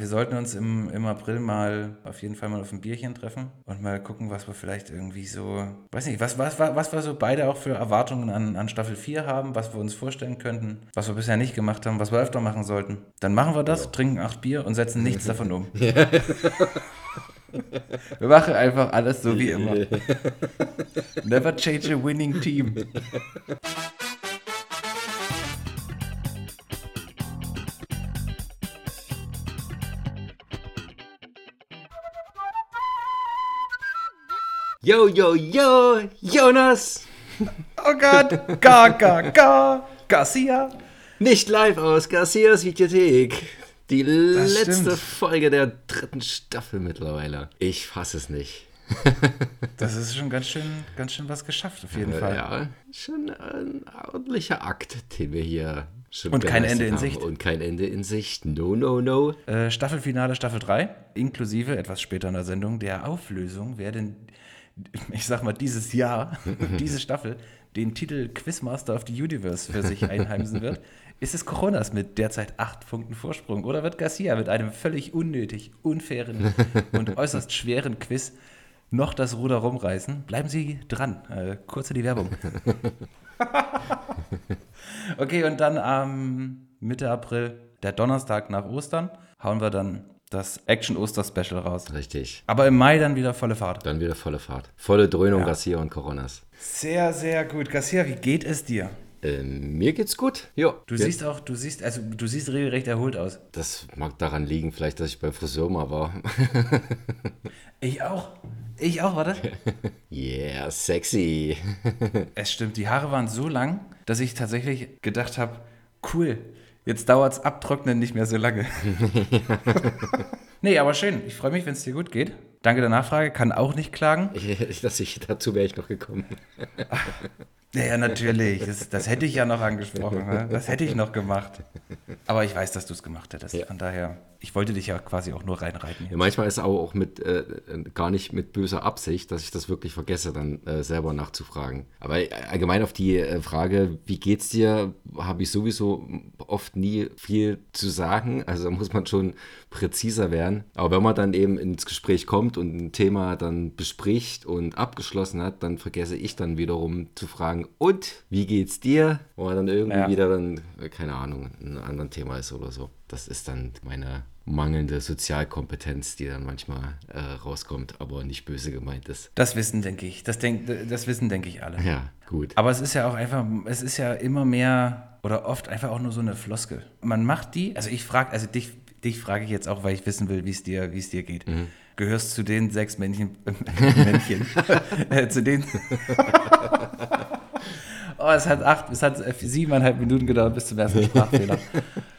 Wir sollten uns im, im April mal auf jeden Fall mal auf ein Bierchen treffen und mal gucken, was wir vielleicht irgendwie so, weiß nicht, was, was, was, was wir so beide auch für Erwartungen an, an Staffel 4 haben, was wir uns vorstellen könnten, was wir bisher nicht gemacht haben, was wir öfter machen sollten. Dann machen wir das, trinken acht Bier und setzen nichts davon um. Wir machen einfach alles so wie immer. Never change a winning team. Yo, yo, yo, Jonas! Oh Gott, ga, ga, ga, Garcia. Nicht live aus Garcias Videothek. Die Das letzte stimmt. Folge der dritten Staffel mittlerweile. Ich fasse es nicht. Das ist schon ganz schön, ganz schön was geschafft, auf jeden Fall. Ja, schon ein ordentlicher Akt, den wir hier schon Und kein Ende in haben. Sicht. Und kein Ende in Sicht. No, no, no. Äh, Staffelfinale Staffel 3, inklusive etwas später in der Sendung der Auflösung, wer denn, ich sag mal, dieses Jahr, diese Staffel, den Titel Quizmaster of the Universe für sich einheimsen wird. Ist es Coronas mit derzeit acht Punkten Vorsprung oder wird Garcia mit einem völlig unnötig, unfairen und äußerst schweren Quiz noch das Ruder rumreißen? Bleiben Sie dran. Äh, kurze die Werbung. Okay, und dann am Mitte April, der Donnerstag nach Ostern, hauen wir dann das Action-Oster-Special raus. Richtig. Aber im Mai dann wieder volle Fahrt. Dann wieder volle Fahrt. Volle Dröhnung, Ja. Garcia und Coronas. Sehr, sehr gut. Garcia, wie geht es dir? Ähm, mir geht's gut. Ja. Du siehst auch, du siehst, also du siehst regelrecht erholt aus. Das mag daran liegen, vielleicht, dass ich beim Friseur mal war. Ich auch. Ich auch, warte. yeah, sexy. es stimmt, die Haare waren so lang, dass ich tatsächlich gedacht habe, cool, jetzt dauert's abtrocknen nicht mehr so lange. nee, aber schön. Ich freue mich, wenn es dir gut geht. Danke der Nachfrage, kann auch nicht klagen. Ich, dass ich, dazu wäre ich noch gekommen. Ja, ja, natürlich. Das, das hätte ich ja noch angesprochen. Ne? Das hätte ich noch gemacht. Aber ich weiß, dass du es gemacht hättest. Ja. Von daher, ich wollte dich ja quasi auch nur reinreiten. Ja, manchmal ist es aber auch mit, äh, gar nicht mit böser Absicht, dass ich das wirklich vergesse, dann äh, selber nachzufragen. Aber allgemein auf die äh, Frage, wie geht's dir, habe ich sowieso oft nie viel zu sagen. Also da muss man schon präziser werden. Aber wenn man dann eben ins Gespräch kommt und ein Thema dann bespricht und abgeschlossen hat, dann vergesse ich dann wiederum zu fragen, und wie geht's dir? Wo man dann irgendwie Ja. wieder dann, äh, keine Ahnung, ein anderes Thema ist oder so. Das ist dann meine mangelnde Sozialkompetenz, die dann manchmal äh, rauskommt, aber nicht böse gemeint ist. Das wissen, denke ich. Das, denk, das wissen, denke ich, alle. Ja, gut. Aber es ist ja auch einfach, es ist ja immer mehr oder oft einfach auch nur so eine Floskel. Man macht die, also ich frage, also dich, dich frage ich jetzt auch, weil ich wissen will, wie es dir, wie es dir geht. Gehörst zu den sechs Männchen, äh, Männchen, äh, zu den. Oh, es hat acht, es hat siebeneinhalb Minuten gedauert bis zum ersten Sprachfehler.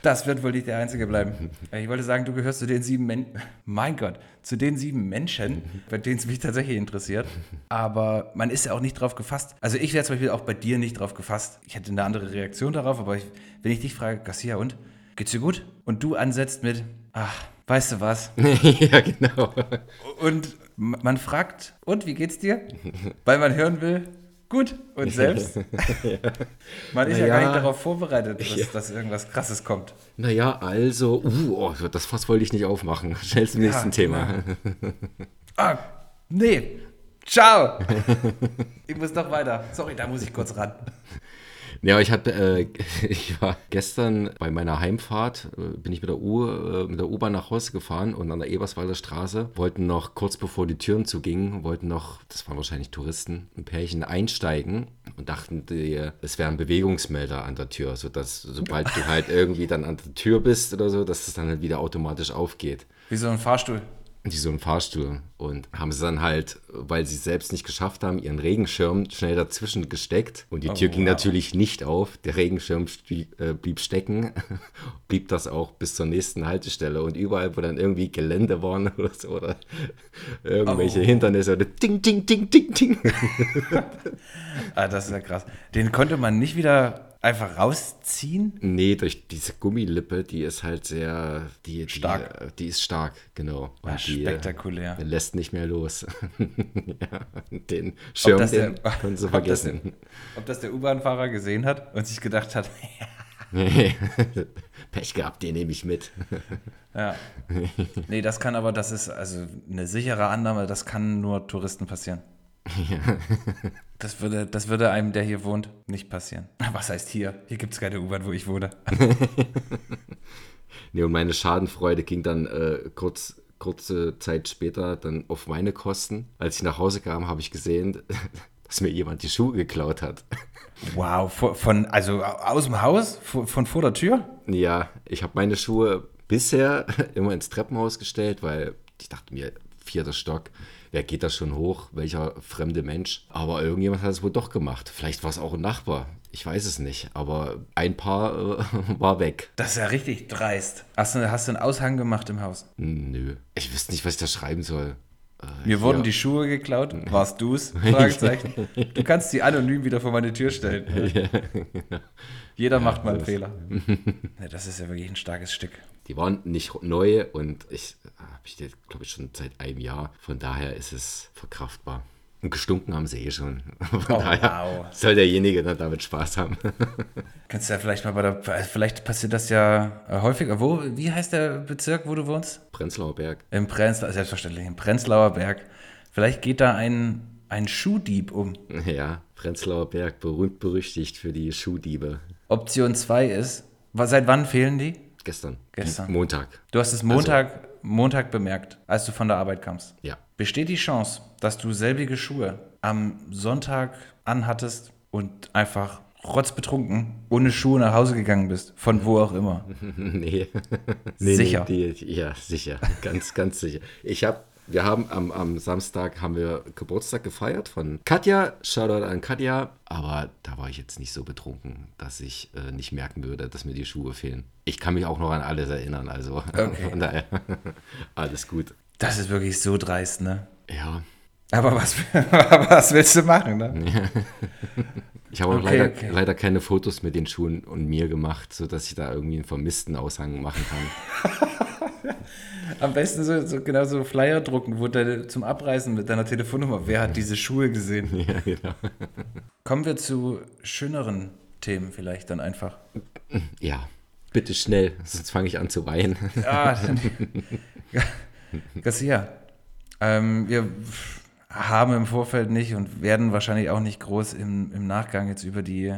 Das wird wohl nicht der einzige bleiben. Ich wollte sagen, du gehörst zu den sieben Menschen, mein Gott, zu den sieben Menschen, bei denen es mich tatsächlich interessiert. Aber man ist ja auch nicht drauf gefasst. Also ich wäre zum Beispiel auch bei dir nicht drauf gefasst. Ich hätte eine andere Reaktion darauf, aber ich, wenn ich dich frage, Garcia, und? Geht's dir gut? Und du ansetzt mit, ach, weißt du was? ja, genau. Und man fragt, und wie geht's dir? Weil man hören will, gut. Und selbst? Man ist ja, Na gar ja. nicht darauf vorbereitet, dass, Ja. dass irgendwas Krasses kommt. Naja, also, uh, oh, das Fass wollte ich nicht aufmachen. Schnell zum nächsten Thema. Ah, nee. Ciao. ich muss doch weiter. Sorry, da muss ich kurz ran. Ja, ich hatte, äh, ich war gestern bei meiner Heimfahrt, äh, bin ich mit der U, äh, mit der U-Bahn nach Hause gefahren und an der Eberswalder Straße wollten noch kurz bevor die Türen zugingen, wollten noch, das waren wahrscheinlich Touristen, ein Pärchen einsteigen und dachten, die, es wäre ein Bewegungsmelder an der Tür, sodass sobald du halt irgendwie dann an der Tür bist oder so, dass es dann halt wieder automatisch aufgeht. Wie so ein Fahrstuhl. Die so einen Fahrstuhl und haben sie dann halt, weil sie es selbst nicht geschafft haben, ihren Regenschirm schnell dazwischen gesteckt und die Oh, Tür ging wow. natürlich nicht auf. Der Regenschirm äh, blieb stecken, blieb das auch bis zur nächsten Haltestelle und überall, wo dann irgendwie Gelände waren oder so oder irgendwelche Oh. Hindernisse oder ding, ding, ding, ding, ding. Ah, das ist ja krass. Den konnte man nicht wieder einfach rausziehen. nee, durch diese Gummilippe, die ist halt sehr, die, Stark. Die, die ist stark, genau. Ja, die, spektakulär. Der lässt nicht mehr los. ja, den Schirm, den der- können Sie ob das der- vergessen. Ob das der U-Bahn-Fahrer gesehen hat und sich gedacht hat, Pech gehabt, den nehme ich mit. Ja. Nee, das kann aber, das ist also eine sichere Annahme, das kann nur Touristen passieren. Das würde, das würde einem, der hier wohnt, nicht passieren. Was heißt hier? Hier gibt es keine U-Bahn, wo ich wohne. Nee, und meine Schadenfreude ging dann äh, kurz, kurze Zeit später dann auf meine Kosten. Als ich nach Hause kam, habe ich gesehen, dass mir jemand die Schuhe geklaut hat. Wow, von, also aus dem Haus, von vor der Tür? Ja, ich habe meine Schuhe bisher immer ins Treppenhaus gestellt, weil ich dachte mir, vierter Stock, wer geht da schon hoch? Welcher fremde Mensch? Aber irgendjemand hat es wohl doch gemacht. Vielleicht war es auch ein Nachbar. Ich weiß es nicht. Aber ein Paar äh, war weg. Das ist ja richtig dreist. Hast du, hast du einen Aushang gemacht im Haus? Nö. Ich wüsste nicht, was ich da schreiben soll. Mir wurden die Schuhe geklaut. Warst du's? Fragezeichen. Du kannst sie anonym wieder vor meine Tür stellen. Jeder macht mal einen Fehler. Ja, das ist ja wirklich ein starkes Stück. Die waren nicht neu und ich habe ich glaube ich, schon seit einem Jahr. Von daher ist es verkraftbar. Und gestunken haben sie eh schon. Von Oh, daher wow. soll derjenige dann damit Spaß haben. Kannst du ja vielleicht mal bei der. Vielleicht passiert das ja äh, häufiger. Wo, wie heißt der Bezirk, wo du wohnst? Prenzlauer Berg. Im Prenzlauer, selbstverständlich, im Prenzlauer Berg. Vielleicht geht da ein, ein Schuhdieb um. Ja, Prenzlauer Berg, berühmt berüchtigt für die Schuhdiebe. Option 2 ist, seit wann fehlen die? Gestern. Gestern. Montag. Du hast es Montag, Montag bemerkt, als du von der Arbeit kamst. Ja. Besteht die Chance, dass du selbige Schuhe am Sonntag anhattest und einfach rotzbetrunken ohne Schuhe nach Hause gegangen bist? Von wo auch immer. nee. Sicher. Nee, die, ja, sicher. Ganz, ganz sicher. Ich habe, wir haben am, am Samstag haben wir Geburtstag gefeiert von Katja. Shoutout an Katja. Aber da war ich jetzt nicht so betrunken, dass ich äh, nicht merken würde, dass mir die Schuhe fehlen. Ich kann mich auch noch an alles erinnern. Also Okay. von daher alles gut. Das ist wirklich so dreist, ne? Ja. Aber was, was willst du machen, ne? Ich habe auch Okay, leider, okay. leider keine Fotos mit den Schuhen und mir gemacht, sodass ich da irgendwie einen vermissten Aushang machen kann. Am besten so, so genau so Flyer drucken, wo deine, zum Abreißen mit deiner Telefonnummer. Wer hat diese Schuhe gesehen? ja, genau. Kommen wir zu schöneren Themen vielleicht dann einfach. Ja, bitte schnell, sonst fange ich an zu weinen. Ah, Garcia, ähm, wir haben im Vorfeld nicht und werden wahrscheinlich auch nicht groß im, im Nachgang jetzt über die,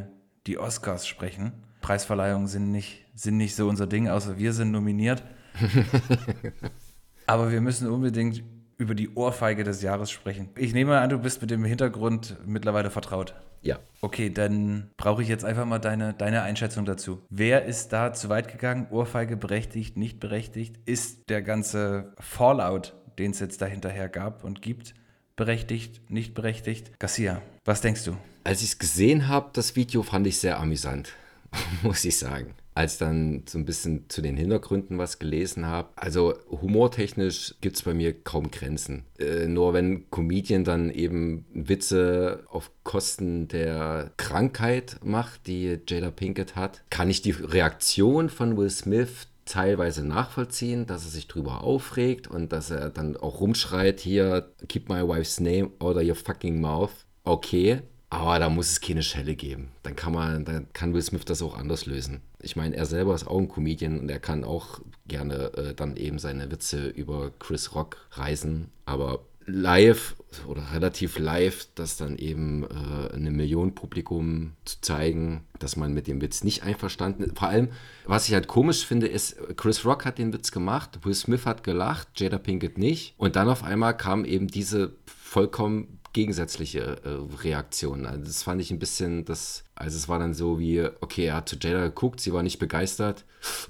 die Oscars sprechen. Preisverleihungen sind nicht, sind nicht so unser Ding, außer wir sind nominiert. Aber wir müssen unbedingt über die Ohrfeige des Jahres sprechen. Ich nehme an, du bist mit dem Hintergrund mittlerweile vertraut. Ja, Okay, dann brauche ich jetzt einfach mal deine, deine Einschätzung dazu. Wer ist da zu weit gegangen? Ohrfeige berechtigt, nicht berechtigt? Ist der ganze Fallout, den es jetzt dahinterher gab und gibt, berechtigt, nicht berechtigt? Garcia, was denkst du? als ich es gesehen habe, das Video, fand ich sehr amüsant, muss ich sagen. Als dann so ein bisschen zu den Hintergründen was gelesen habe. Also humortechnisch gibt es bei mir kaum Grenzen. Äh, nur wenn Comedian dann eben Witze auf Kosten der Krankheit macht, die Jada Pinkett hat, kann ich die Reaktion von Will Smith teilweise nachvollziehen, dass er sich drüber aufregt und dass er dann auch rumschreit, hier, keep my wife's name out of your fucking mouth. Okay, aber da muss es keine Schelle geben. Dann kann man, dann kann Will Smith das auch anders lösen. Ich meine, er selber ist auch ein Comedian und er kann auch gerne äh, dann eben seine Witze über Chris Rock reißen. Aber live oder relativ live, das dann eben äh, eine Million Publikum zu zeigen, dass man mit dem Witz nicht einverstanden ist. Vor allem, was ich halt komisch finde, ist, Chris Rock hat den Witz gemacht, Will Smith hat gelacht, Jada Pinkett nicht. Und dann auf einmal kam eben diese vollkommen gegensätzliche äh, Reaktion. Also das fand ich ein bisschen, das, also es war dann so wie, okay, er hat zu Jada geguckt, sie war nicht begeistert.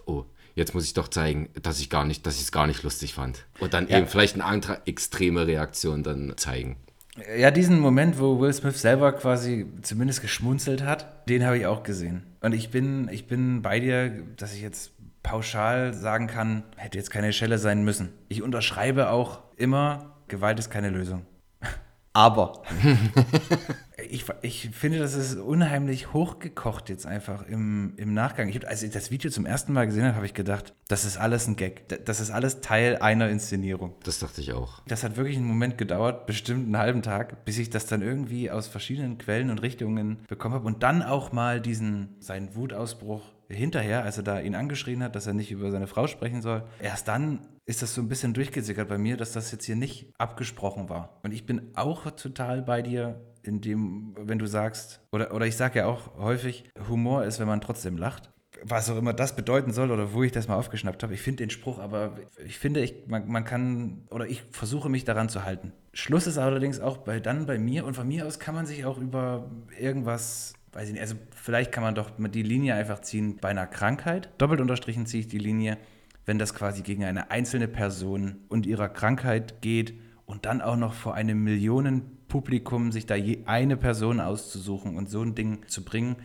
Oh, jetzt muss ich doch zeigen, dass ich gar nicht, dass ich es gar nicht lustig fand. Und dann Ja. eben vielleicht eine andere extreme Reaktion dann zeigen. Ja, diesen Moment, wo Will Smith selber quasi zumindest geschmunzelt hat, den habe ich auch gesehen. Und ich bin, ich bin bei dir, dass ich jetzt pauschal sagen kann, hätte jetzt keine Schelle sein müssen. Ich unterschreibe auch immer, Gewalt ist keine Lösung. Aber ich, ich finde, das ist unheimlich hochgekocht jetzt einfach im, im Nachgang. Ich hab, als ich das Video zum ersten Mal gesehen habe, habe ich gedacht, das ist alles ein Gag. Das ist alles Teil einer Inszenierung. Das dachte ich auch. Das hat wirklich einen Moment gedauert, bestimmt einen halben Tag, bis ich das dann irgendwie aus verschiedenen Quellen und Richtungen bekommen habe und dann auch mal diesen, seinen Wutausbruch hinterher, als er da ihn angeschrien hat, dass er nicht über seine Frau sprechen soll, erst dann ist das so ein bisschen durchgesickert bei mir, dass das jetzt hier nicht abgesprochen war. Und ich bin auch total bei dir, in dem, wenn du sagst, oder, oder ich sage ja auch häufig, Humor ist, wenn man trotzdem lacht. Was auch immer das bedeuten soll oder wo ich das mal aufgeschnappt habe. Ich finde den Spruch, aber ich finde, ich, man, man kann, oder ich versuche mich daran zu halten. Schluss ist allerdings auch bei, dann bei mir und von mir aus kann man sich auch über irgendwas weiß ich nicht, also vielleicht kann man doch die Linie einfach ziehen bei einer Krankheit. Doppelt unterstrichen ziehe ich die Linie, wenn das quasi gegen eine einzelne Person und ihrer Krankheit geht und dann auch noch vor einem Millionenpublikum sich da je eine Person auszusuchen und so ein Ding zu bringen,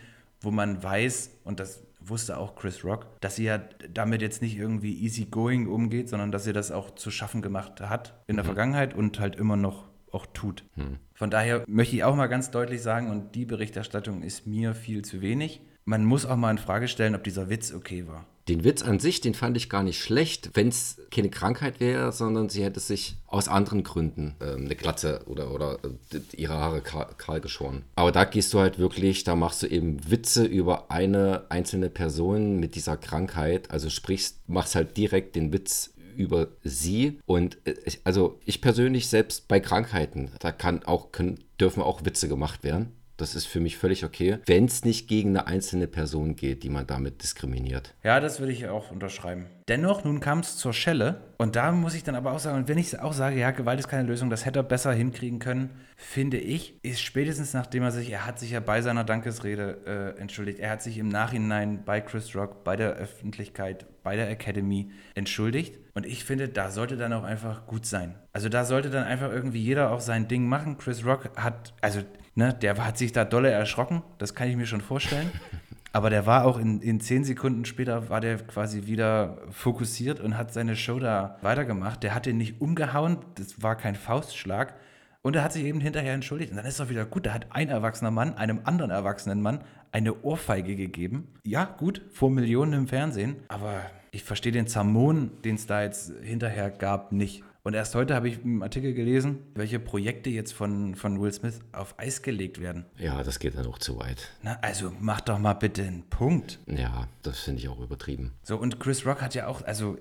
wo man weiß, und das wusste auch Chris Rock, dass sie ja damit jetzt nicht irgendwie easy going umgeht, sondern dass sie das auch zu schaffen gemacht hat in der mhm. Vergangenheit und halt immer noch auch tut. Hm. Von daher möchte ich auch mal ganz deutlich sagen, und die Berichterstattung ist mir viel zu wenig. Man muss auch mal in Frage stellen, ob dieser Witz okay war. Den Witz an sich, den fand ich gar nicht schlecht, wenn es keine Krankheit wäre, sondern sie hätte sich aus anderen Gründen äh, eine Glatze oder, oder äh, ihre Haare kahl, kahl geschoren. Aber da gehst du halt wirklich, da machst du eben Witze über eine einzelne Person mit dieser Krankheit. Also sprichst, machst halt direkt den Witz über sie. Und äh, ich, also ich persönlich, selbst bei Krankheiten, da kann auch, können, dürfen auch Witze gemacht werden. Das ist für mich völlig okay, wenn es nicht gegen eine einzelne Person geht, die man damit diskriminiert. Ja, das würde ich auch unterschreiben. Dennoch, nun kam es zur Schelle und da muss ich dann aber auch sagen, und wenn ich auch sage, ja, Gewalt ist keine Lösung, das hätte er besser hinkriegen können, finde ich, ist spätestens nachdem er sich, er hat sich ja bei seiner Dankesrede äh, entschuldigt, er hat sich im Nachhinein bei Chris Rock, bei der Öffentlichkeit, bei der Academy entschuldigt und ich finde, da sollte dann auch einfach gut sein. Also da sollte dann einfach irgendwie jeder auch sein Ding machen. Chris Rock hat, also Ne, der hat sich da dolle erschrocken, das kann ich mir schon vorstellen. Aber der war auch in, in zehn Sekunden später, war der quasi wieder fokussiert und hat seine Show da weitergemacht. Der hat den nicht umgehauen, das war kein Faustschlag. Und er hat sich eben hinterher entschuldigt. Und dann ist doch wieder gut, da hat ein erwachsener Mann einem anderen erwachsenen Mann eine Ohrfeige gegeben. Ja, gut, vor Millionen im Fernsehen. Aber ich verstehe den Zamon, den es da jetzt hinterher gab, nicht. Und erst heute habe ich einen Artikel gelesen, welche Projekte jetzt von, von Will Smith auf Eis gelegt werden. Ja, das geht dann auch zu weit. Na, also mach doch mal bitte einen Punkt. Ja, das finde ich auch übertrieben. So, und Chris Rock hat ja auch, also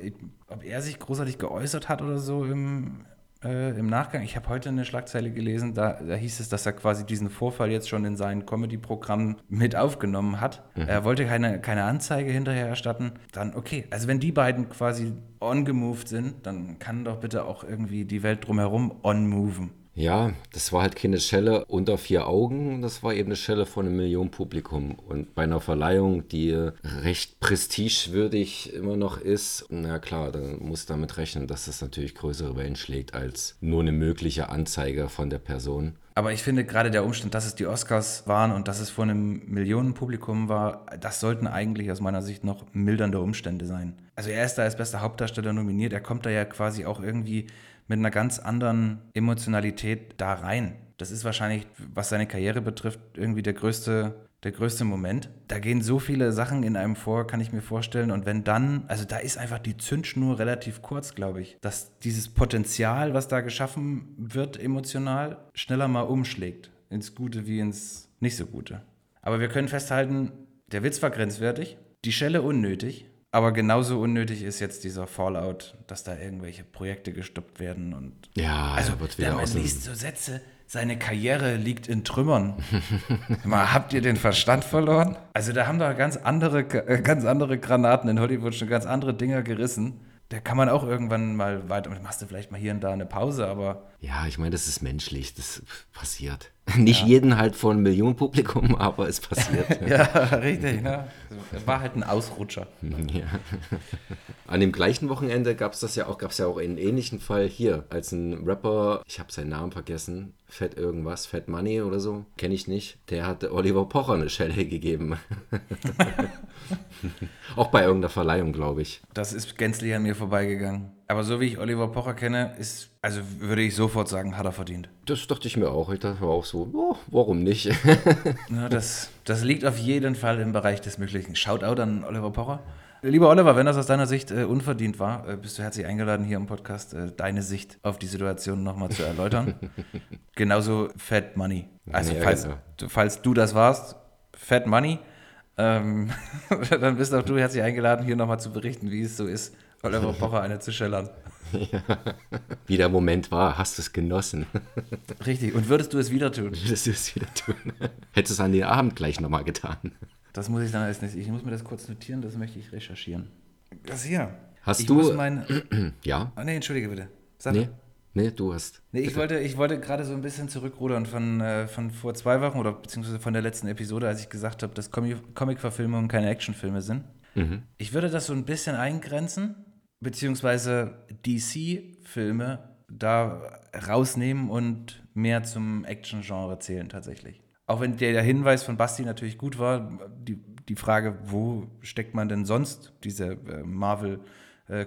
ob er sich großartig geäußert hat oder so im, äh, im Nachgang. Ich habe heute eine Schlagzeile gelesen, da, da, hieß es, dass er quasi diesen Vorfall jetzt schon in sein Comedy-Programm mit aufgenommen hat. Mhm. Er wollte keine, keine Anzeige hinterher erstatten. Dann, okay, also wenn die beiden quasi on-gemoved sind, dann kann doch bitte auch irgendwie die Welt drumherum on-moven. Ja, das war halt keine Schelle unter vier Augen, das war eben eine Schelle von einem Millionenpublikum. Und bei einer Verleihung, die recht prestigewürdig immer noch ist, na klar, dann muss damit rechnen, dass das natürlich größere Wellen schlägt als nur eine mögliche Anzeige von der Person. Aber ich finde gerade der Umstand, dass es die Oscars waren und dass es vor einem Millionenpublikum war, das sollten eigentlich aus meiner Sicht noch mildernde Umstände sein. Also er ist da als bester Hauptdarsteller nominiert, er kommt da ja quasi auch irgendwie mit einer ganz anderen Emotionalität da rein. Das ist wahrscheinlich, was seine Karriere betrifft, irgendwie der größte, der größte Moment. Da gehen so viele Sachen in einem vor, kann ich mir vorstellen. Und wenn dann, also da ist einfach die Zündschnur relativ kurz, glaube ich, dass dieses Potenzial, was da geschaffen wird, emotional, schneller mal umschlägt. Ins Gute wie ins nicht so Gute. Aber wir können festhalten, der Witz war grenzwertig, die Schelle unnötig aber genauso unnötig ist jetzt dieser Fallout, dass da irgendwelche Projekte gestoppt werden und ja, also wird wieder man liest so Sätze, seine Karriere liegt in Trümmern. Mal, habt ihr den Verstand verloren? Also da haben da ganz andere, äh, ganz andere Granaten in Hollywood schon ganz andere Dinger gerissen da kann man auch irgendwann mal weiter, machst du vielleicht mal hier und da eine Pause, aber. Ja, ich meine, das ist menschlich, das passiert. Nicht ja. jeden halt von Millionenpublikum, aber es passiert. ja, richtig, ne? War halt ein Ausrutscher. Ja. An dem gleichen Wochenende gab es das ja auch, gab es ja auch einen ähnlichen Fall hier, als ein Rapper, ich habe seinen Namen vergessen, Fett irgendwas, Fett Money oder so, kenne ich nicht, der hat Oliver Pocher eine Schelle gegeben. auch bei irgendeiner Verleihung, glaube ich. Das ist gänzlich an mir vorbeigegangen. Aber so wie ich Oliver Pocher kenne, ist, also würde ich sofort sagen, hat er verdient. Das dachte ich mir auch. Ich dachte mir auch so, oh, warum nicht? ja, das, das liegt auf jeden Fall im Bereich des Möglichen. Shoutout an Oliver Pocher. Lieber Oliver, wenn das aus deiner Sicht äh, unverdient war, äh, bist du herzlich eingeladen, hier im Podcast äh, deine Sicht auf die Situation nochmal zu erläutern. Genauso Fat Money. Also, ja, falls, genau. falls du das warst, Fat Money. Ähm, dann bist auch du herzlich eingeladen, hier nochmal zu berichten, wie es so ist, Oliver Pocher eine zu schellern. Ja. Wie der Moment war, hast du es genossen? Richtig. Und würdest du es wieder tun? Würdest du es wieder tun? Hättest du es an den Abend gleich nochmal getan? Das muss ich dann alles nicht. Ich muss mir das kurz notieren, das möchte ich recherchieren. Das hier. Hast ich du. Muss mein, ja? oh, nee, entschuldige bitte. Sag nee, nee, du hast. Nee, ich wollte, ich wollte gerade so ein bisschen zurückrudern von, äh, von vor zwei Wochen oder beziehungsweise von der letzten Episode, als ich gesagt habe, dass Comic- Comic-Verfilmungen keine Actionfilme sind. Mhm. Ich würde das so ein bisschen eingrenzen, beziehungsweise DC-Filme da rausnehmen und mehr zum Action-Genre zählen tatsächlich. Auch wenn der, Hinweis von Basti natürlich gut war, die, die Frage, wo steckt man denn sonst diese äh, Marvel- äh,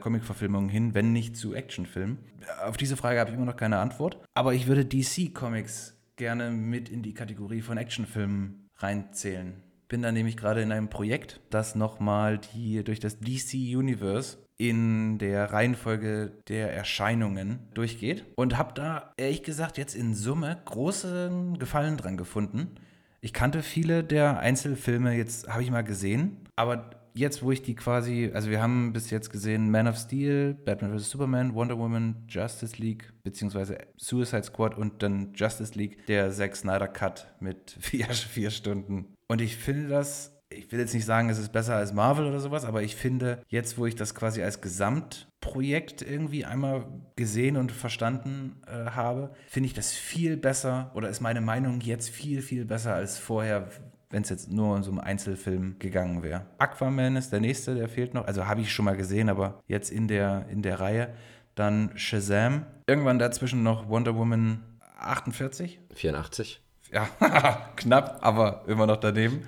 hin, wenn nicht zu Actionfilmen? Auf diese Frage habe ich immer noch keine Antwort. Aber ich würde DC-Comics gerne mit in die Kategorie von Actionfilmen reinzählen. Bin da nämlich gerade in einem Projekt, das nochmal die durch das DC Universe in der Reihenfolge der Erscheinungen durchgeht und habe da ehrlich gesagt jetzt in Summe großen Gefallen dran gefunden. Ich kannte viele der Einzelfilme jetzt, habe ich mal gesehen, aber jetzt, wo ich die quasi, also wir haben bis jetzt gesehen Man of Steel, Batman vs. Superman, Wonder Woman, Justice League, beziehungsweise Suicide Squad und dann Justice League, der Zack Snyder Cut mit vier, vier Stunden. Und ich finde das ich will jetzt nicht sagen, es ist besser als Marvel oder sowas, aber ich finde, jetzt, wo ich das quasi als Gesamtprojekt irgendwie einmal gesehen und verstanden äh, habe, finde ich das viel besser oder ist meine Meinung jetzt viel, viel besser als vorher, wenn es jetzt nur um so einen Einzelfilm gegangen wäre. Aquaman ist der nächste, der fehlt noch. Also habe ich schon mal gesehen, aber jetzt in der, in der Reihe. Dann Shazam. Irgendwann dazwischen noch Wonder Woman 48. 84. Ja, knapp, aber immer noch daneben.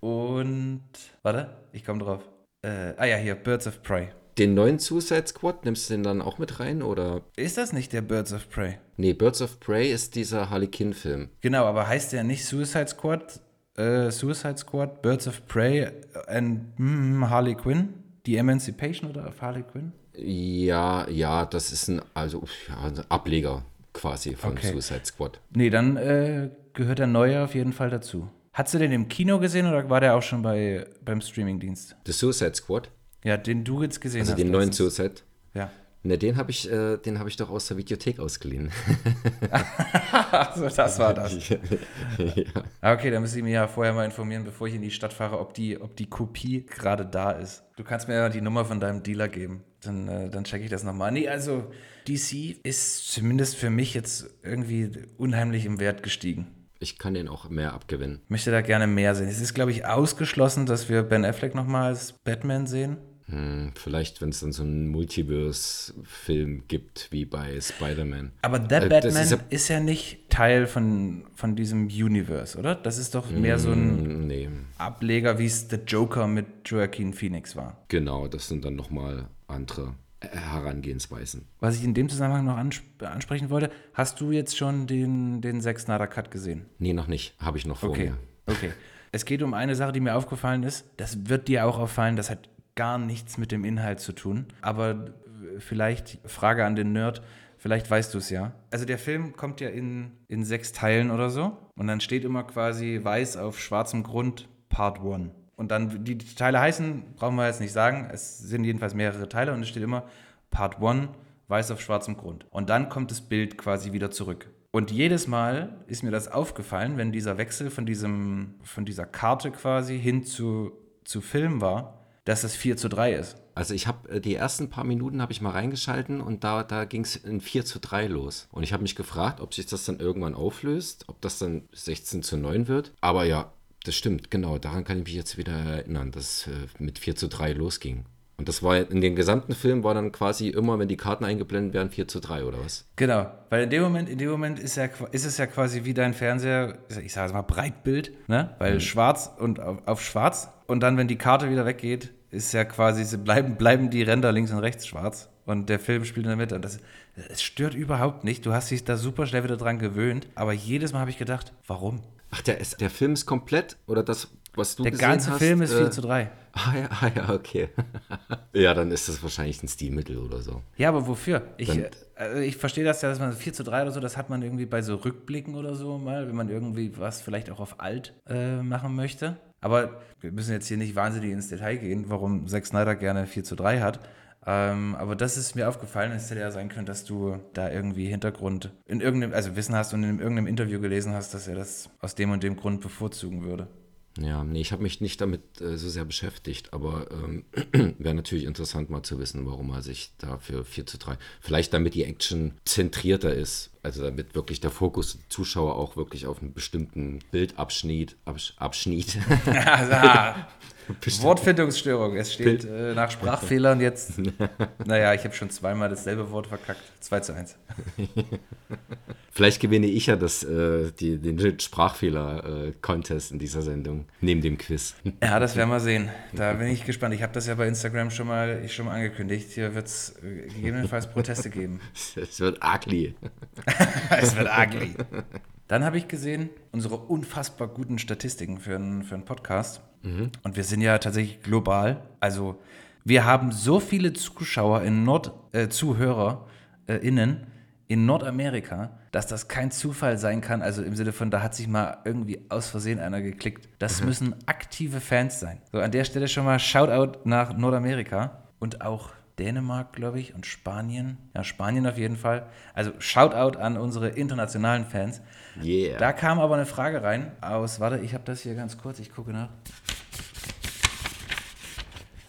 Und, warte, ich komme drauf. Äh, ah ja, hier, Birds of Prey. Den neuen Suicide Squad, nimmst du den dann auch mit rein, oder? Ist das nicht der Birds of Prey? Nee, Birds of Prey ist dieser Harley Quinn-Film. Genau, aber heißt der nicht Suicide Squad, äh, Suicide Squad, Birds of Prey and mm, Harley Quinn? Die Emancipation oder of Harley Quinn? Ja, ja, das ist ein, also, ja, ein Ableger quasi von Okay. Suicide Squad. Nee, dann äh, gehört der neue auf jeden Fall dazu. Hast du den im Kino gesehen oder war der auch schon bei, beim Streamingdienst? The Suicide Squad, Ja, den du jetzt gesehen also hast. den neuen. Suicide. Ja. Ne, den habe ich, äh, den habe ich doch aus der Videothek ausgeliehen. Also, das war das. ja. Ah, Okay, dann muss ich mich ja vorher mal informieren, bevor ich in die Stadt fahre, ob die, ob die Kopie gerade da ist. Du kannst mir ja die Nummer von deinem Dealer geben. Dann, äh, dann checke ich das nochmal. Nee, also DC ist zumindest für mich jetzt irgendwie unheimlich im Wert gestiegen. Ich kann den auch mehr abgewinnen. Möchte da gerne mehr sehen. Es ist, glaube ich, ausgeschlossen, dass wir Ben Affleck nochmal als Batman sehen. Hm, vielleicht, wenn es dann so einen Multiverse-Film gibt, wie bei Spider-Man. Aber der Äh, Batman ist ist ja- ja, nicht Teil von, von diesem Universe, oder? Das ist doch mehr so ein Hm, Nee, Ableger, wie es The Joker mit Joaquin Phoenix war. genau, das sind dann nochmal andere Herangehensweisen. Was ich in dem Zusammenhang noch ansp ansprechen wollte, hast du jetzt schon den, den Zack Snyder Cut gesehen? Nee, noch nicht. Habe ich noch vor Okay, mir. okay. Es geht um eine Sache, die mir aufgefallen ist. Das wird dir auch auffallen, das hat gar nichts mit dem Inhalt zu tun. Aber äh, vielleicht, Frage an den Nerd, vielleicht weißt du es ja. Also der Film kommt ja in, in sechs Teilen oder so. Und dann steht immer quasi weiß auf schwarzem Grund Part 1. Und dann, die, Teile heißen, brauchen wir jetzt nicht sagen, es sind jedenfalls mehrere Teile und es steht immer Part 1, weiß auf schwarzem Grund. Und dann kommt das Bild quasi wieder zurück. Und jedes Mal ist mir das aufgefallen, wenn dieser Wechsel von, diesem, von dieser Karte quasi hin zu, zu Film war, dass das 4 zu 3 ist. Also ich habe äh, die ersten paar Minuten habe ich mal reingeschalten und da, da ging es in 4 zu 3 los. Und ich habe mich gefragt, ob sich das dann irgendwann auflöst, ob das dann 16 zu 9 wird. Aber ja, das stimmt, genau. Daran kann ich mich jetzt wieder erinnern, dass es äh, mit 4 zu 3 losging. Und das war in dem gesamten Film war dann quasi immer, wenn die Karten eingeblendet werden, 4 zu 3 oder was? Genau, weil in dem Moment, in dem Moment ist, ja, ist es ja quasi wie dein Fernseher, ich sage mal Breitbild, ne? Weil schwarz und auf, auf schwarz und dann, wenn die Karte wieder weggeht, ist ja quasi, sie bleiben, bleiben die Ränder links und rechts schwarz und der Film spielt in der Mitte und das, es stört überhaupt nicht. Du hast dich da super schnell wieder dran gewöhnt, aber jedes Mal habe ich gedacht, warum? Ach, der, ist, der Film ist komplett oder das, was du Der gesehen ganze hast, Film ist äh, 4 zu 3. Ah ja, ah, ja, okay. ja, dann ist das wahrscheinlich ein Stilmittel oder so. Ja, aber wofür? Ich, Dann- also ich verstehe das ja, dass man 4 zu 3 oder so, das hat man irgendwie bei so Rückblicken oder so mal, wenn man irgendwie was vielleicht auch auf alt äh, machen möchte. Aber wir müssen jetzt hier nicht wahnsinnig ins Detail gehen, warum Zack Snyder gerne 4 zu 3 hat. Ähm, aber das ist mir aufgefallen. Es hätte ja sein können, dass du da irgendwie Hintergrund in irgendeinem, also Wissen hast und in irgendeinem Interview gelesen hast, dass er das aus dem und dem Grund bevorzugen würde. Ja, nee, ich habe mich nicht damit äh, so sehr beschäftigt, aber ähm, wäre natürlich interessant mal zu wissen, warum er sich dafür 4 zu 3. Vielleicht damit die Action zentrierter ist, also damit wirklich der Fokus der Zuschauer auch wirklich auf einen bestimmten Bildabschnitt, Absch Abschnitt. Wortfindungsstörung. Es steht äh, nach Sprachfehlern jetzt. naja, ich habe schon zweimal dasselbe Wort verkackt. 2 zu 1. Vielleicht gewinne ich ja das, äh, die, den Sprachfehler-Contest in dieser Sendung, neben dem Quiz. Ja, das werden wir sehen. Da bin ich gespannt. Ich habe das ja bei Instagram schon mal, schon mal angekündigt. Hier wird es äh, gegebenenfalls Proteste geben. Es wird ugly. es wird ugly. Dann habe ich gesehen, unsere unfassbar guten Statistiken für einen, für einen Podcast. Mhm. Und wir sind ja tatsächlich global. Also wir haben so viele Zuschauer in Nord, äh, Zuhörer äh, innen in Nordamerika, dass das kein Zufall sein kann. Also im Sinne von, da hat sich mal irgendwie aus Versehen einer geklickt. Das mhm. müssen aktive Fans sein. So an der Stelle schon mal Shoutout nach Nordamerika und auch Dänemark, glaube ich, und Spanien. Ja, Spanien auf jeden Fall. Also Shoutout an unsere internationalen Fans. Yeah. Da kam aber eine Frage rein aus, warte, ich habe das hier ganz kurz, ich gucke nach.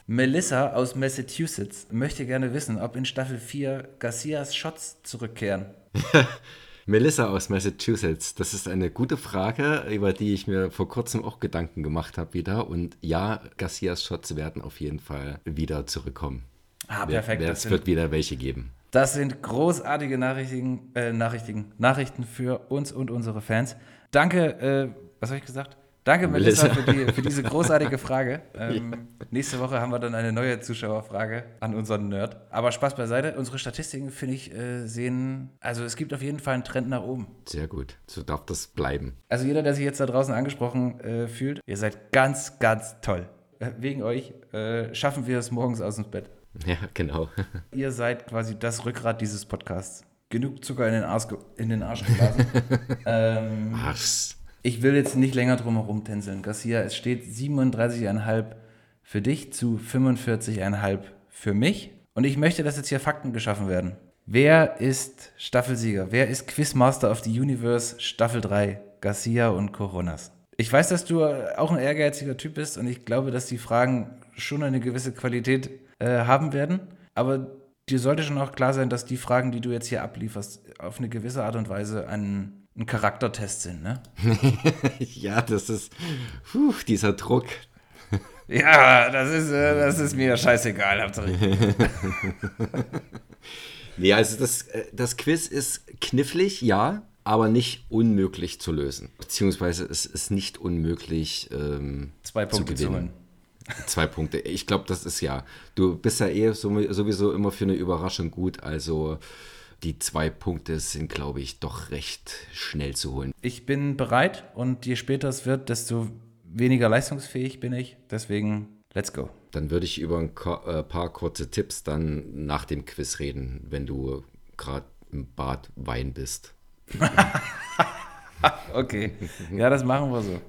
Melissa aus Massachusetts möchte gerne wissen, ob in Staffel 4 Garcias Shots zurückkehren. Melissa aus Massachusetts, das ist eine gute Frage, über die ich mir vor kurzem auch Gedanken gemacht habe wieder. Und ja, Garcias Shots werden auf jeden Fall wieder zurückkommen. Ah, perfekt. Es wird wieder welche geben. Das sind großartige Nachrichten, äh, Nachrichten, Nachrichten für uns und unsere Fans. Danke, äh, was habe ich gesagt? Danke, Melissa, für, die, für, diese großartige Frage. Ähm, ja. Nächste Woche haben wir dann eine neue Zuschauerfrage an unseren Nerd. Aber Spaß beiseite. Unsere Statistiken, finde ich, äh, sehen, also es gibt auf jeden Fall einen Trend nach oben. Sehr gut. So darf das bleiben. Also jeder, der sich jetzt da draußen angesprochen äh, fühlt, ihr seid ganz, ganz toll. Äh, wegen euch äh, schaffen wir es morgens aus dem Bett. Ja, genau. Ihr seid quasi das Rückgrat dieses Podcasts. Genug Zucker in den Arsch, in den Arsch geblasen. ähm, Arsch. Ich will jetzt nicht länger drum herum tänzeln. Garcia, es steht 37,5 für dich zu 45,5 für mich. Und ich möchte, dass jetzt hier Fakten geschaffen werden. Wer ist Staffelsieger? Wer ist Quizmaster of the Universe Staffel 3? Garcia und Coronas. Ich weiß, dass du auch ein ehrgeiziger Typ bist und ich glaube, dass die Fragen schon eine gewisse Qualität äh, haben werden. Aber dir sollte schon auch klar sein, dass die Fragen, die du jetzt hier ablieferst, auf eine gewisse Art und Weise ein, ein Charaktertest sind, ne? ja, das ist puh, dieser Druck. ja, das ist, äh, das ist mir scheißegal, Hauptsache. nee, also das, äh, das Quiz ist knifflig, ja, aber nicht unmöglich zu lösen. Beziehungsweise es ist nicht unmöglich ähm, Zwei Punkte zu gewinnen. Zwei Punkte. Ich glaube, das ist ja. Du bist ja eh sowieso immer für eine Überraschung gut. Also die zwei Punkte sind, glaube ich, doch recht schnell zu holen. Ich bin bereit und je später es wird, desto weniger leistungsfähig bin ich. Deswegen, let's go. Dann würde ich über ein äh, paar kurze Tipps dann nach dem Quiz reden, wenn du gerade im Bad Wein bist. okay, ja, das machen wir so.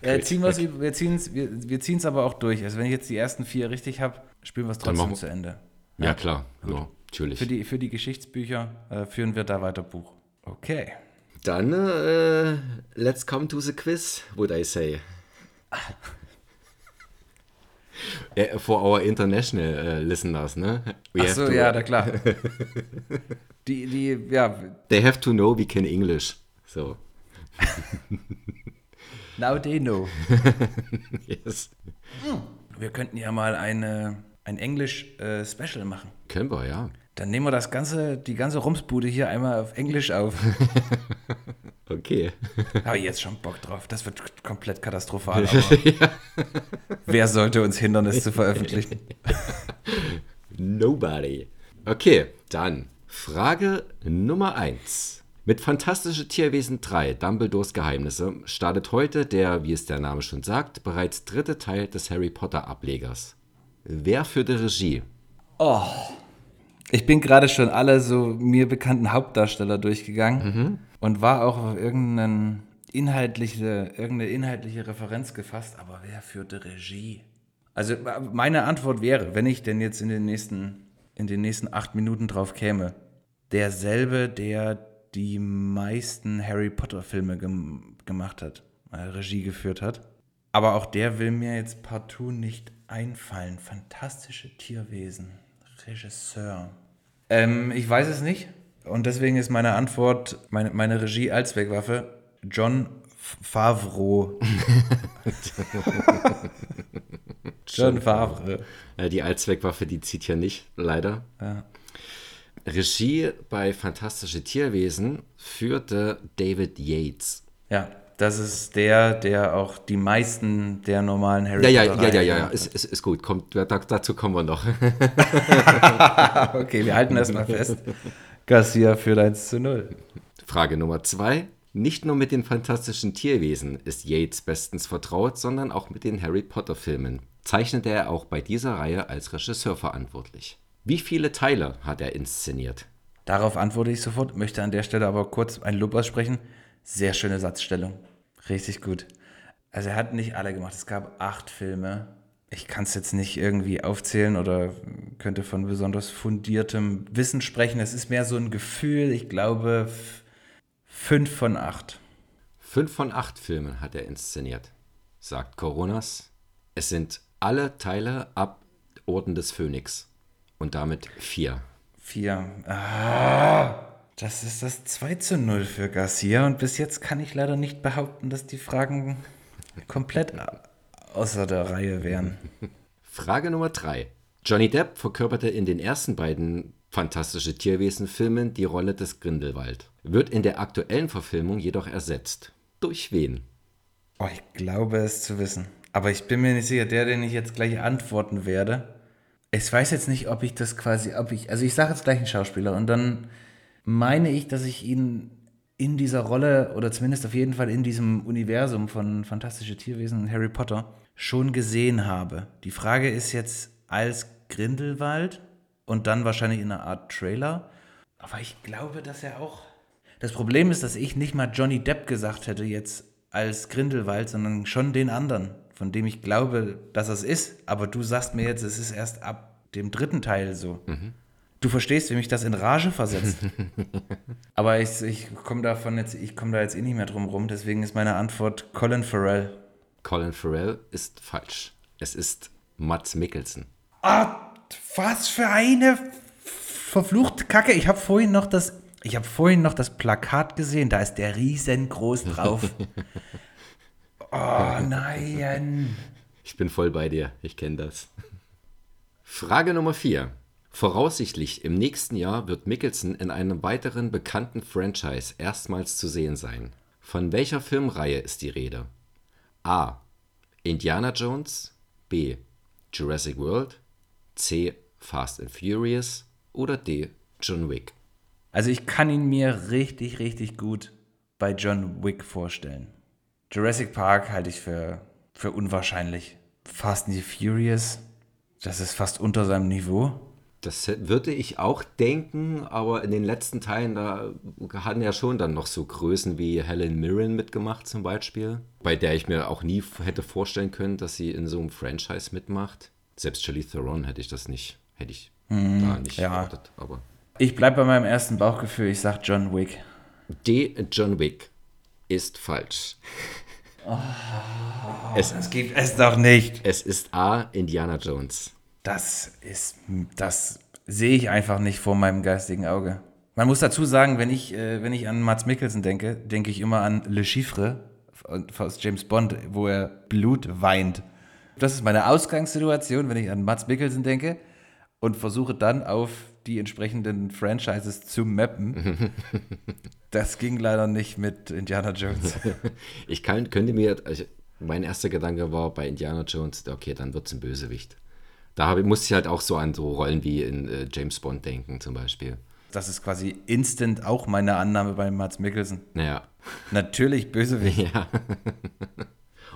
Äh, ziehen wir ziehen es wir, wir aber auch durch. Also wenn ich jetzt die ersten vier richtig habe, spielen wir es trotzdem zu Ende. Ja, ja klar, ja, natürlich. Für die, für die Geschichtsbücher äh, führen wir da weiter Buch. Okay. Dann äh, let's come to the quiz, would I say. uh, for our international uh, listeners, ne? We Ach so, ja, na klar. die, die, ja. They have to know we can English. So. Now they know. yes. Wir könnten ja mal eine, ein Englisch-Special äh, machen. Können wir, ja. Dann nehmen wir das ganze, die ganze Rumsbude hier einmal auf Englisch auf. okay. Habe ich jetzt schon Bock drauf. Das wird komplett katastrophal. ja. Wer sollte uns hindern, es zu veröffentlichen? Nobody. Okay, dann Frage Nummer 1. Mit Fantastische Tierwesen 3, Dumbledores Geheimnisse, startet heute der, wie es der Name schon sagt, bereits dritte Teil des Harry Potter Ablegers. Wer führte Regie? Oh, ich bin gerade schon alle so mir bekannten Hauptdarsteller durchgegangen mhm. und war auch auf irgendeinen inhaltliche, irgendeine inhaltliche Referenz gefasst, aber wer führte Regie? Also meine Antwort wäre, wenn ich denn jetzt in den nächsten, in den nächsten acht Minuten drauf käme, derselbe, der die meisten Harry Potter-Filme gem gemacht hat, äh, Regie geführt hat. Aber auch der will mir jetzt partout nicht einfallen. Fantastische Tierwesen. Regisseur. Ähm, ich weiß es nicht. Und deswegen ist meine Antwort, meine, meine Regie als Wegwaffe, John Favreau. John Favre. Die Allzweckwaffe, die zieht ja nicht, leider. Ja. Regie bei Fantastische Tierwesen führte David Yates. Ja, das ist der, der auch die meisten der normalen Harry ja, Potter. Ja, ja, ja, ja, ja, ist, ist, ist gut. Kommt, dazu kommen wir noch. okay, wir halten das mal fest. Garcia führt 1 zu 0. Frage Nummer 2. Nicht nur mit den fantastischen Tierwesen ist Yates bestens vertraut, sondern auch mit den Harry Potter-Filmen. Zeichnete er auch bei dieser Reihe als Regisseur verantwortlich. Wie viele Teile hat er inszeniert? Darauf antworte ich sofort, möchte an der Stelle aber kurz ein Lob aussprechen. Sehr schöne Satzstellung. Richtig gut. Also er hat nicht alle gemacht. Es gab acht Filme. Ich kann es jetzt nicht irgendwie aufzählen oder könnte von besonders fundiertem Wissen sprechen. Es ist mehr so ein Gefühl. Ich glaube fünf von acht. Fünf von acht Filmen hat er inszeniert, sagt Coronas. Es sind alle Teile ab Orden des Phönix und damit vier. Vier. Ah, das ist das 2 zu 0 für Garcia und bis jetzt kann ich leider nicht behaupten, dass die Fragen komplett außer der Reihe wären. Frage Nummer 3. Johnny Depp verkörperte in den ersten beiden Fantastische Tierwesen-Filmen die Rolle des Grindelwald, wird in der aktuellen Verfilmung jedoch ersetzt. Durch wen? Oh, ich glaube es zu wissen. Aber ich bin mir nicht sicher, der, den ich jetzt gleich antworten werde. Ich weiß jetzt nicht, ob ich das quasi, ob ich, also ich sage jetzt gleich einen Schauspieler und dann meine ich, dass ich ihn in dieser Rolle oder zumindest auf jeden Fall in diesem Universum von Fantastische Tierwesen und Harry Potter schon gesehen habe. Die Frage ist jetzt als Grindelwald und dann wahrscheinlich in einer Art Trailer. Aber ich glaube, dass er auch. Das Problem ist, dass ich nicht mal Johnny Depp gesagt hätte jetzt als Grindelwald, sondern schon den anderen von dem ich glaube, dass es ist, aber du sagst mir jetzt, es ist erst ab dem dritten Teil so. Mhm. Du verstehst, wie mich das in Rage versetzt. aber ich, ich komme davon jetzt, ich komme da jetzt eh nicht mehr drum rum, deswegen ist meine Antwort Colin Farrell. Colin Farrell ist falsch. Es ist Mats Mikkelsen. Ah, was für eine verfluchte Kacke. Ich habe vorhin noch das, ich habe vorhin noch das Plakat gesehen, da ist der riesengroß drauf. Oh nein. Ich bin voll bei dir. Ich kenne das. Frage Nummer 4. Voraussichtlich im nächsten Jahr wird Mickelson in einem weiteren bekannten Franchise erstmals zu sehen sein. Von welcher Filmreihe ist die Rede? A. Indiana Jones. B. Jurassic World. C. Fast and Furious. Oder D. John Wick. Also ich kann ihn mir richtig, richtig gut bei John Wick vorstellen. Jurassic Park halte ich für, für unwahrscheinlich. Fast and the Furious, das ist fast unter seinem Niveau. Das würde ich auch denken, aber in den letzten Teilen, da hatten ja schon dann noch so Größen wie Helen Mirren mitgemacht zum Beispiel, bei der ich mir auch nie hätte vorstellen können, dass sie in so einem Franchise mitmacht. Selbst Charlize Theron hätte ich das nicht, hätte ich mm, da nicht ja. erwartet. Aber ich bleibe bei meinem ersten Bauchgefühl, ich sage John Wick. D. John Wick ist falsch. Oh, es, das gibt es doch nicht. Es ist A. Indiana Jones. Das ist, das sehe ich einfach nicht vor meinem geistigen Auge. Man muss dazu sagen, wenn ich, äh, wenn ich an Mats Mikkelsen denke, denke ich immer an Le Chiffre aus James Bond, wo er Blut weint. Das ist meine Ausgangssituation, wenn ich an Mats Mikkelsen denke und versuche dann auf die entsprechenden Franchises zu mappen. das ging leider nicht mit Indiana Jones. ich kann, könnte mir, also mein erster Gedanke war bei Indiana Jones, okay, dann wird es ein Bösewicht. Da habe, musste ich halt auch so an so Rollen wie in äh, James Bond denken, zum Beispiel. Das ist quasi instant auch meine Annahme bei Mats Mikkelsen. Naja. Natürlich Bösewicht. Ja.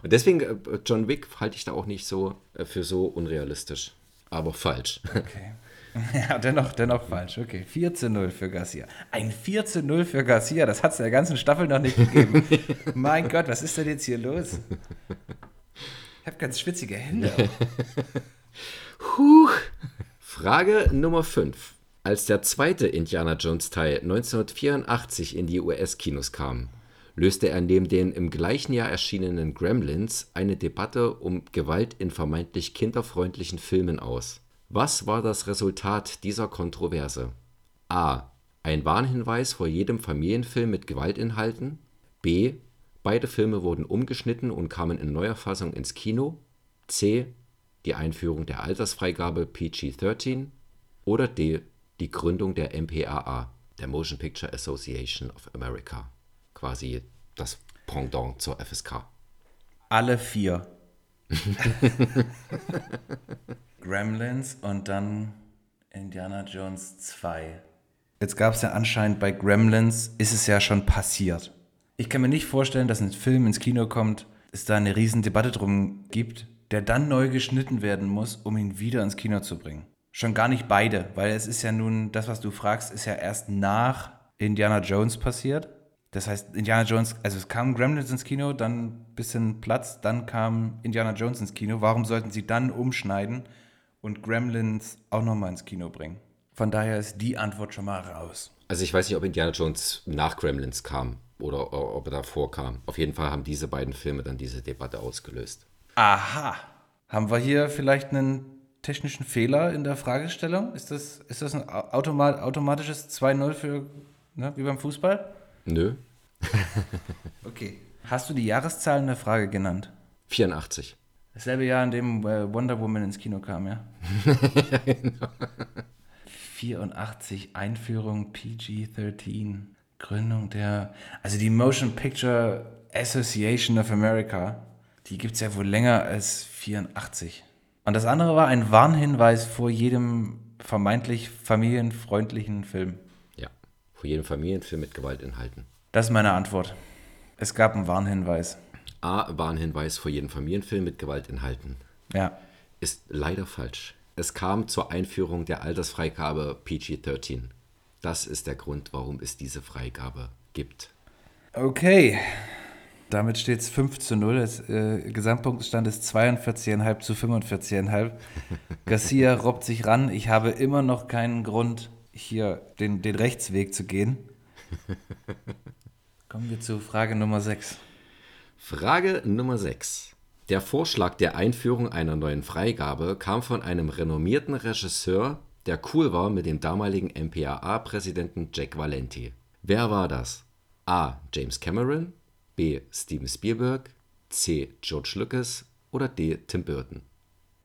Und deswegen, äh, John Wick halte ich da auch nicht so äh, für so unrealistisch. Aber falsch. Okay. Ja, dennoch, dennoch falsch. Okay, 4 zu 0 für Garcia. Ein 4 zu 0 für Garcia, das hat es in der ganzen Staffel noch nicht gegeben. mein Gott, was ist denn jetzt hier los? Ich habe ganz schwitzige Hände. Huch. Frage Nummer 5. Als der zweite Indiana Jones Teil 1984 in die US-Kinos kam, löste er neben den im gleichen Jahr erschienenen Gremlins eine Debatte um Gewalt in vermeintlich kinderfreundlichen Filmen aus. Was war das Resultat dieser Kontroverse? A. Ein Warnhinweis vor jedem Familienfilm mit Gewaltinhalten. B. Beide Filme wurden umgeschnitten und kamen in neuer Fassung ins Kino. C. Die Einführung der Altersfreigabe PG-13. Oder D. Die Gründung der MPAA, der Motion Picture Association of America. Quasi das Pendant zur FSK. Alle vier. Gremlins und dann Indiana Jones 2. Jetzt gab es ja anscheinend bei Gremlins, ist es ja schon passiert. Ich kann mir nicht vorstellen, dass ein Film ins Kino kommt, es da eine riesen Debatte drum gibt, der dann neu geschnitten werden muss, um ihn wieder ins Kino zu bringen. Schon gar nicht beide, weil es ist ja nun, das, was du fragst, ist ja erst nach Indiana Jones passiert. Das heißt, Indiana Jones, also es kam Gremlins ins Kino, dann ein bisschen Platz, dann kam Indiana Jones ins Kino. Warum sollten sie dann umschneiden und Gremlins auch nochmal ins Kino bringen? Von daher ist die Antwort schon mal raus. Also ich weiß nicht, ob Indiana Jones nach Gremlins kam oder ob er davor kam. Auf jeden Fall haben diese beiden Filme dann diese Debatte ausgelöst. Aha. Haben wir hier vielleicht einen technischen Fehler in der Fragestellung? Ist das, ist das ein automat, automatisches 2-0 für, ne, wie beim Fußball? Nö. okay. Hast du die Jahreszahlen der Frage genannt? 84. Dasselbe Jahr, in dem äh, Wonder Woman ins Kino kam, ja? ja genau. 84 Einführung PG-13. Gründung der. Also die Motion Picture Association of America. Die gibt es ja wohl länger als 84. Und das andere war ein Warnhinweis vor jedem vermeintlich familienfreundlichen Film. Ja, vor jedem Familienfilm mit Gewaltinhalten. Das ist meine Antwort. Es gab einen Warnhinweis. A, Warnhinweis vor jedem Familienfilm mit Gewaltinhalten. Ja. Ist leider falsch. Es kam zur Einführung der Altersfreigabe PG-13. Das ist der Grund, warum es diese Freigabe gibt. Okay. Damit steht es 5 zu 0. Das äh, Gesamtpunktstand ist 42,5 zu 45,5. Garcia robbt sich ran. Ich habe immer noch keinen Grund, hier den, den Rechtsweg zu gehen. Kommen wir zu Frage Nummer 6. Frage Nummer 6. Der Vorschlag der Einführung einer neuen Freigabe kam von einem renommierten Regisseur, der cool war mit dem damaligen MPAA-Präsidenten Jack Valenti. Wer war das? A. James Cameron, B. Steven Spielberg, C. George Lucas oder D. Tim Burton?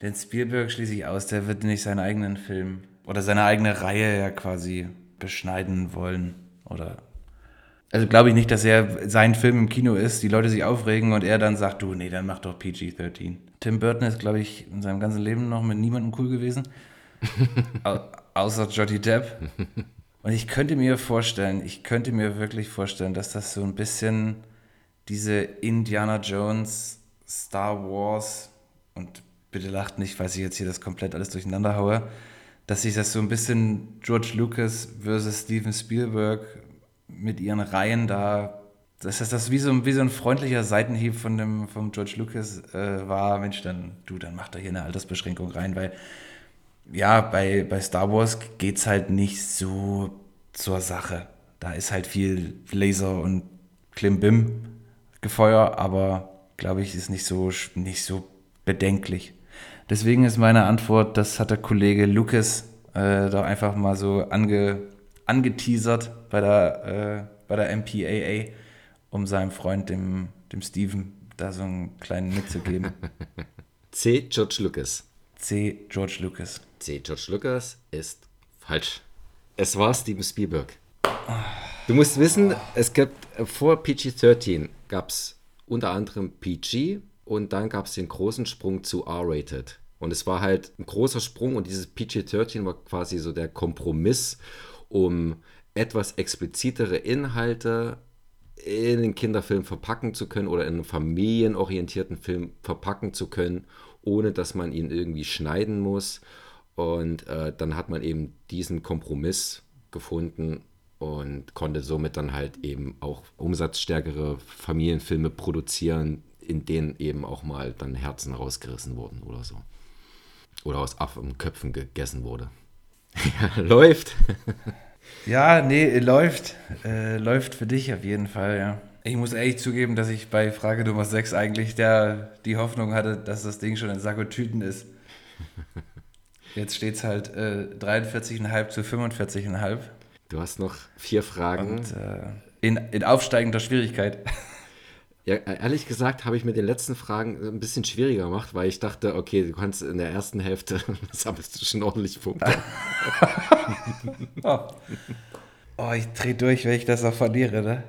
Den Spielberg schließe ich aus, der wird nicht seinen eigenen Film oder seine eigene Reihe ja quasi beschneiden wollen oder also glaube ich nicht, dass er sein Film im Kino ist, die Leute sich aufregen und er dann sagt, du, nee, dann mach doch PG-13. Tim Burton ist, glaube ich, in seinem ganzen Leben noch mit niemandem cool gewesen. Au außer Jody Depp. Und ich könnte mir vorstellen, ich könnte mir wirklich vorstellen, dass das so ein bisschen diese Indiana Jones, Star Wars und bitte lacht nicht, falls ich jetzt hier das komplett alles durcheinander haue, dass sich das so ein bisschen George Lucas versus Steven Spielberg mit ihren Reihen da, das, das wie, so, wie so ein freundlicher Seitenhieb von dem vom George Lucas äh, war, Mensch, dann du, dann mach da hier eine Altersbeschränkung rein, weil ja, bei, bei Star Wars geht es halt nicht so zur Sache. Da ist halt viel Laser und Klimbim Gefeuer, aber glaube ich, ist nicht so, nicht so bedenklich. Deswegen ist meine Antwort, das hat der Kollege Lucas äh, doch einfach mal so ange, angeteasert bei der, äh, bei der MPAA, um seinem Freund, dem, dem Steven, da so einen kleinen mitzugeben. C. George Lucas. C. George Lucas. C. George Lucas ist falsch. Es war Steven Spielberg. Du musst wissen, es gibt vor PG-13 gab es unter anderem PG und dann gab es den großen Sprung zu R-rated. Und es war halt ein großer Sprung und dieses PG-13 war quasi so der Kompromiss, um etwas explizitere Inhalte in den Kinderfilm verpacken zu können oder in einen familienorientierten Film verpacken zu können, ohne dass man ihn irgendwie schneiden muss Und äh, dann hat man eben diesen Kompromiss gefunden und konnte somit dann halt eben auch umsatzstärkere Familienfilme produzieren, in denen eben auch mal dann Herzen rausgerissen wurden oder so. Oder aus Affenköpfen gegessen wurde. läuft. ja, nee, läuft. Äh, läuft für dich auf jeden Fall, ja. Ich muss ehrlich zugeben, dass ich bei Frage Nummer 6 eigentlich der, die Hoffnung hatte, dass das Ding schon in Sakotüten ist. Jetzt steht es halt äh, 43,5 zu 45,5. Du hast noch vier Fragen. Und, äh, in, in aufsteigender Schwierigkeit. Ja, ehrlich gesagt habe ich mir den letzten Fragen ein bisschen schwieriger gemacht, weil ich dachte, okay, du kannst in der ersten Hälfte sammelst du schon ordentlich Punkte. oh. oh, ich drehe durch, wenn ich das auch verliere, ne?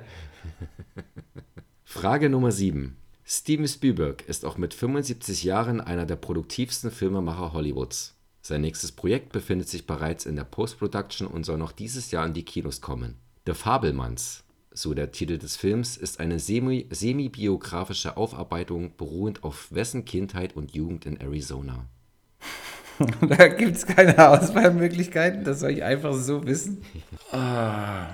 Frage Nummer 7. Steven Spielberg ist auch mit 75 Jahren einer der produktivsten Filmemacher Hollywoods. Sein nächstes Projekt befindet sich bereits in der Post-Production und soll noch dieses Jahr in die Kinos kommen. The Fabelmanns, so der Titel des Films, ist eine semi-biografische Aufarbeitung beruhend auf wessen Kindheit und Jugend in Arizona. da gibt es keine Auswahlmöglichkeiten, das soll ich einfach so wissen. Ah,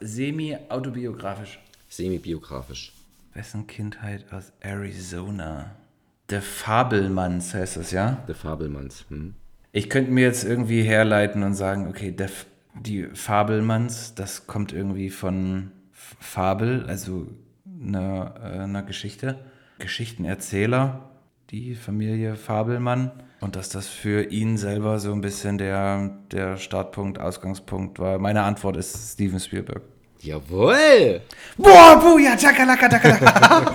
semi-autobiografisch. Semi-biografisch. Wessen Kindheit aus Arizona? Der Fabelmanns heißt das, ja? Der Fabelmanns. Hm. Ich könnte mir jetzt irgendwie herleiten und sagen, okay, der, die Fabelmanns, das kommt irgendwie von Fabel, also einer, äh, einer Geschichte. Geschichtenerzähler, die Familie Fabelmann. Und dass das für ihn selber so ein bisschen der, der Startpunkt, Ausgangspunkt war. Meine Antwort ist Steven Spielberg. Jawohl! Boah, Buja, Chakalaka, Chakalaka.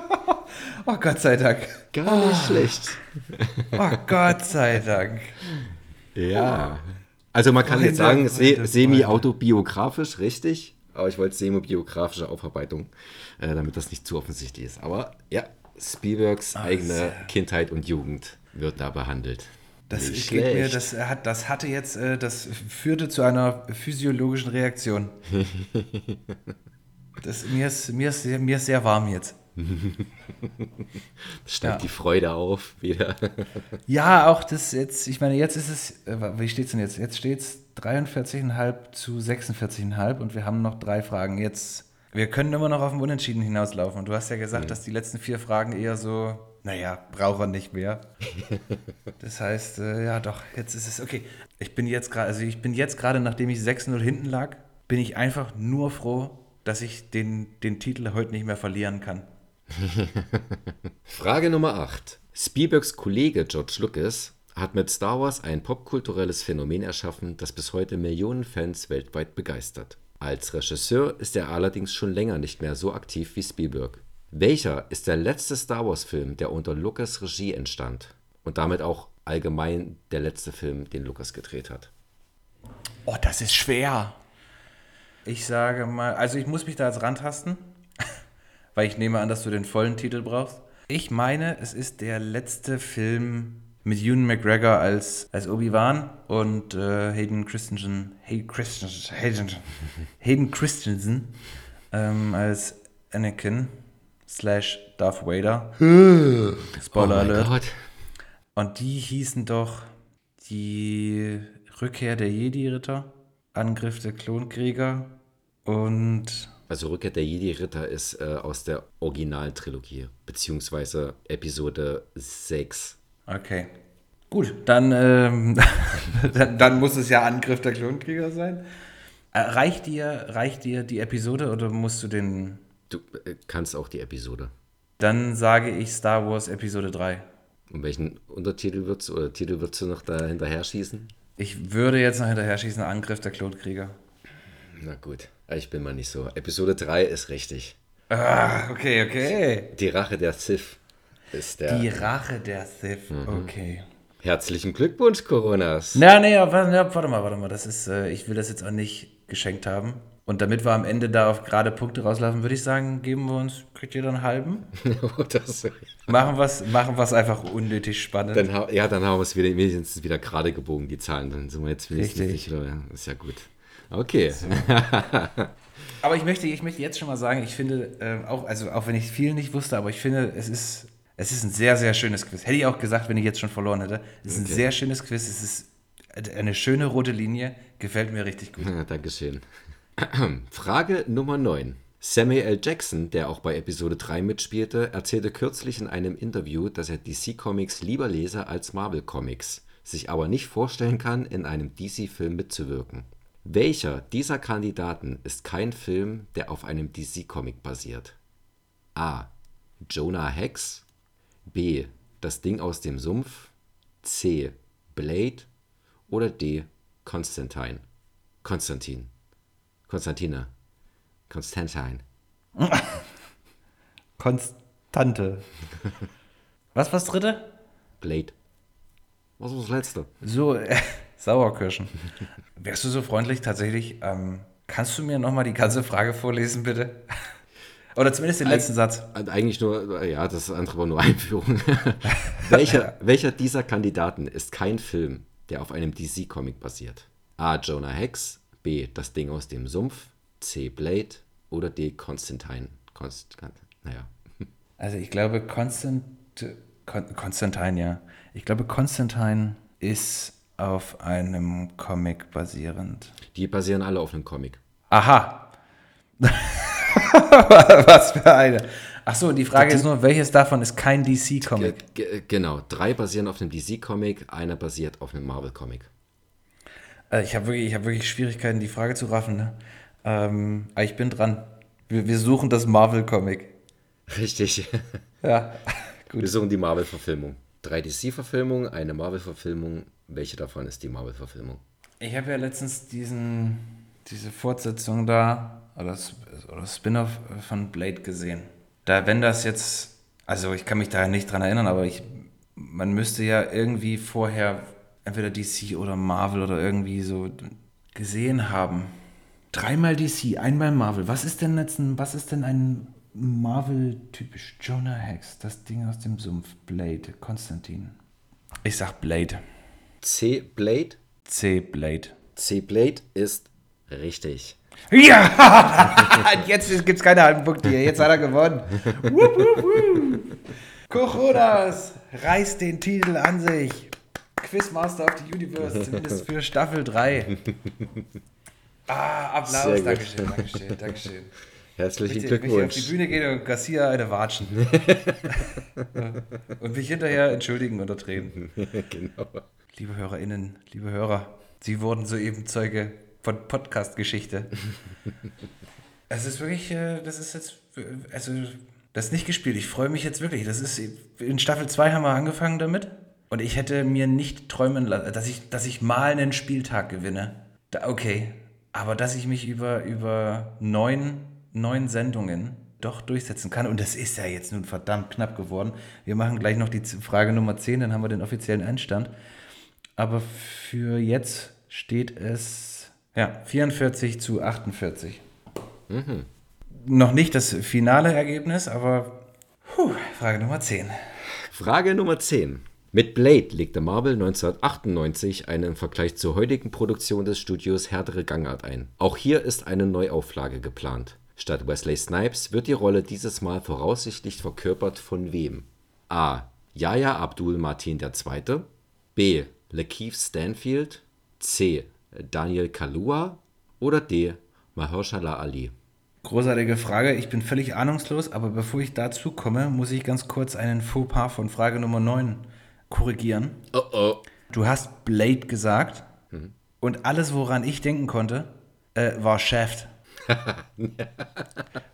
oh Gott sei Dank. Gar nicht oh. schlecht. oh Gott sei Dank. Ja. Also man kann jetzt sagen, se semi-autobiografisch, richtig. Aber ich wollte semi-biografische Aufarbeitung, äh, damit das nicht zu offensichtlich ist. Aber ja, Spielbergs oh, eigene Kindheit und Jugend wird da behandelt. Das, geht mir, das, hat, das hatte jetzt, äh, das führte zu einer physiologischen Reaktion. Das, mir, ist, mir, ist, mir ist sehr warm jetzt. Steigt ja. die Freude auf wieder. ja, auch das jetzt, ich meine, jetzt ist es, äh, wie steht es denn jetzt? Jetzt steht es 43,5 zu 46,5 und wir haben noch drei Fragen. Jetzt, wir können immer noch auf dem Unentschieden hinauslaufen. Und du hast ja gesagt, mhm. dass die letzten vier Fragen eher so, naja, braucht er nicht mehr. das heißt, äh, ja doch, jetzt ist es, okay. Ich bin jetzt gerade, also ich bin jetzt gerade, nachdem ich 6-0 hinten lag, bin ich einfach nur froh, dass ich den, den Titel heute nicht mehr verlieren kann. Frage Nummer 8. Spielbergs Kollege George Lucas hat mit Star Wars ein popkulturelles Phänomen erschaffen, das bis heute Millionen Fans weltweit begeistert. Als Regisseur ist er allerdings schon länger nicht mehr so aktiv wie Spielberg. Welcher ist der letzte Star Wars-Film, der unter Lucas Regie entstand? Und damit auch allgemein der letzte Film, den Lucas gedreht hat. Oh, das ist schwer. Ich sage mal, also ich muss mich da jetzt rantasten, weil ich nehme an, dass du den vollen Titel brauchst. Ich meine, es ist der letzte Film mit Ewan McGregor als, als Obi-Wan und äh, Hayden Christensen, Hayden Christensen, Hayden, Hayden Christensen ähm, als Anakin slash Darth Vader. Spoiler oh Alert. Gott. Und die hießen doch die Rückkehr der Jedi-Ritter, Angriff der Klonkrieger und also Rückkehr der Jedi-Ritter ist äh, aus der Originaltrilogie, beziehungsweise Episode 6. Okay. Gut, dann, ähm, dann, dann, muss es ja Angriff der Klonkrieger sein. Äh, reicht, dir, reicht dir die Episode oder musst du den. Du äh, kannst auch die Episode. Dann sage ich Star Wars Episode 3. Und welchen Untertitel würdest du oder Titel würdest du noch da hinterher schießen? Ich würde jetzt noch hinterher schießen, Angriff der Klonkrieger. Na gut, ich bin mal nicht so. Episode 3 ist richtig. Ah, okay, okay. Die Rache der Sith ist der. Die Rache der Sith, mhm. okay. Herzlichen Glückwunsch, Coronas. Na, nee, warte, warte mal, warte mal. Das ist, äh, ich will das jetzt auch nicht geschenkt haben. Und damit wir am Ende darauf gerade Punkte rauslaufen, würde ich sagen, geben wir uns, kriegt jeder einen halben? das, machen wir es machen einfach unnötig spannend. Dann, ja, dann haben wir es wieder, wenigstens wieder gerade gebogen, die Zahlen. Dann sind wir jetzt wenigstens Richtig. nicht, ist ja gut. Okay. So. aber ich möchte, ich möchte jetzt schon mal sagen, ich finde, äh, auch, also auch wenn ich viel nicht wusste, aber ich finde, es ist, es ist ein sehr, sehr schönes Quiz. Hätte ich auch gesagt, wenn ich jetzt schon verloren hätte. Es ist okay. ein sehr schönes Quiz. Es ist Eine schöne rote Linie, gefällt mir richtig gut. Ja, Dankeschön. Frage Nummer 9. Samuel L. Jackson, der auch bei Episode 3 mitspielte, erzählte kürzlich in einem Interview, dass er DC Comics lieber lese als Marvel Comics, sich aber nicht vorstellen kann, in einem DC-Film mitzuwirken. Welcher dieser Kandidaten ist kein Film, der auf einem DC-Comic basiert? A. Jonah Hex. B. Das Ding aus dem Sumpf. C. Blade. Oder D. Konstantin. Konstantin. Konstantine. Konstantin. Konstante. Was war das dritte? Blade. Was war das letzte? So, äh, Sauerkirschen. Wärst du so freundlich tatsächlich? Ähm, kannst du mir nochmal die ganze Frage vorlesen, bitte? Oder zumindest den letzten Satz. Eigentlich nur, ja, das andere war nur Einführung. welcher, welcher dieser Kandidaten ist kein Film, der auf einem DC-Comic basiert? A. Jonah Hex, B. Das Ding aus dem Sumpf, C. Blade oder D. Konstantin. Konst, naja. Also ich glaube, Konstant, Kon, Konstantin, ja. Ich glaube, Konstantin ist auf einem Comic basierend. Die basieren alle auf einem Comic. Aha. Was für eine. Ach so, die Frage die, ist nur, welches davon ist kein DC-Comic? Genau, drei basieren auf einem DC-Comic, einer basiert auf einem Marvel-Comic. Äh, ich habe wirklich, hab wirklich Schwierigkeiten, die Frage zu raffen. Ne? Ähm, aber ich bin dran. Wir, wir suchen das Marvel-Comic. Richtig. Ja, gut. Wir suchen die Marvel-Verfilmung. Drei DC-Verfilmungen, eine Marvel-Verfilmung. Welche davon ist die Marvel-Verfilmung? Ich habe ja letztens diesen, diese Fortsetzung da, oder, oder Spin-off von Blade gesehen. Da, wenn das jetzt, also ich kann mich da nicht dran erinnern, aber ich, man müsste ja irgendwie vorher entweder DC oder Marvel oder irgendwie so gesehen haben. Dreimal DC, einmal Marvel. Was ist denn jetzt ein, was ist denn ein Marvel-typisch? Jonah Hex, das Ding aus dem Sumpf, Blade, Konstantin. Ich sag Blade. C. Blade? C. Blade. C. Blade ist richtig. Ja! Jetzt gibt es keine halben Punkte hier. Jetzt hat er gewonnen. wup, wup, wup. Coronas reißt den Titel an sich. Quizmaster of the Universe, zumindest für Staffel 3. Ah, Applaus. Dankeschön, Dankeschön, Dankeschön. Herzlichen ich, Glückwunsch. Ich auf die Bühne gehen und Garcia eine watschen. und mich hinterher entschuldigen unter Tränen. genau. Liebe HörerInnen, liebe Hörer, Sie wurden soeben Zeuge von Podcast-Geschichte. es ist wirklich, äh, das ist jetzt, also, das ist nicht gespielt. Ich freue mich jetzt wirklich. Das ist, in Staffel 2 haben wir angefangen damit. Und ich hätte mir nicht träumen lassen, dass ich, dass ich mal einen Spieltag gewinne. Da, okay. Aber dass ich mich über, über neun, neun Sendungen doch durchsetzen kann. Und das ist ja jetzt nun verdammt knapp geworden. Wir machen gleich noch die Frage Nummer 10, dann haben wir den offiziellen Einstand. Aber für jetzt steht es ja, 44 zu 48. Mhm. Noch nicht das finale Ergebnis, aber puh, Frage Nummer 10. Frage Nummer 10. Mit Blade legte Marvel 1998 eine im Vergleich zur heutigen Produktion des Studios härtere Gangart ein. Auch hier ist eine Neuauflage geplant. Statt Wesley Snipes wird die Rolle dieses Mal voraussichtlich verkörpert von wem? A. Yahya Abdul Martin II. B. Lakeith Stanfield, C. Daniel Kalua oder D. Mahershala Ali? Großartige Frage. Ich bin völlig ahnungslos, aber bevor ich dazu komme, muss ich ganz kurz einen Fauxpas von Frage Nummer 9 korrigieren. Oh oh. Du hast Blade gesagt mhm. und alles, woran ich denken konnte, äh, war Shaft.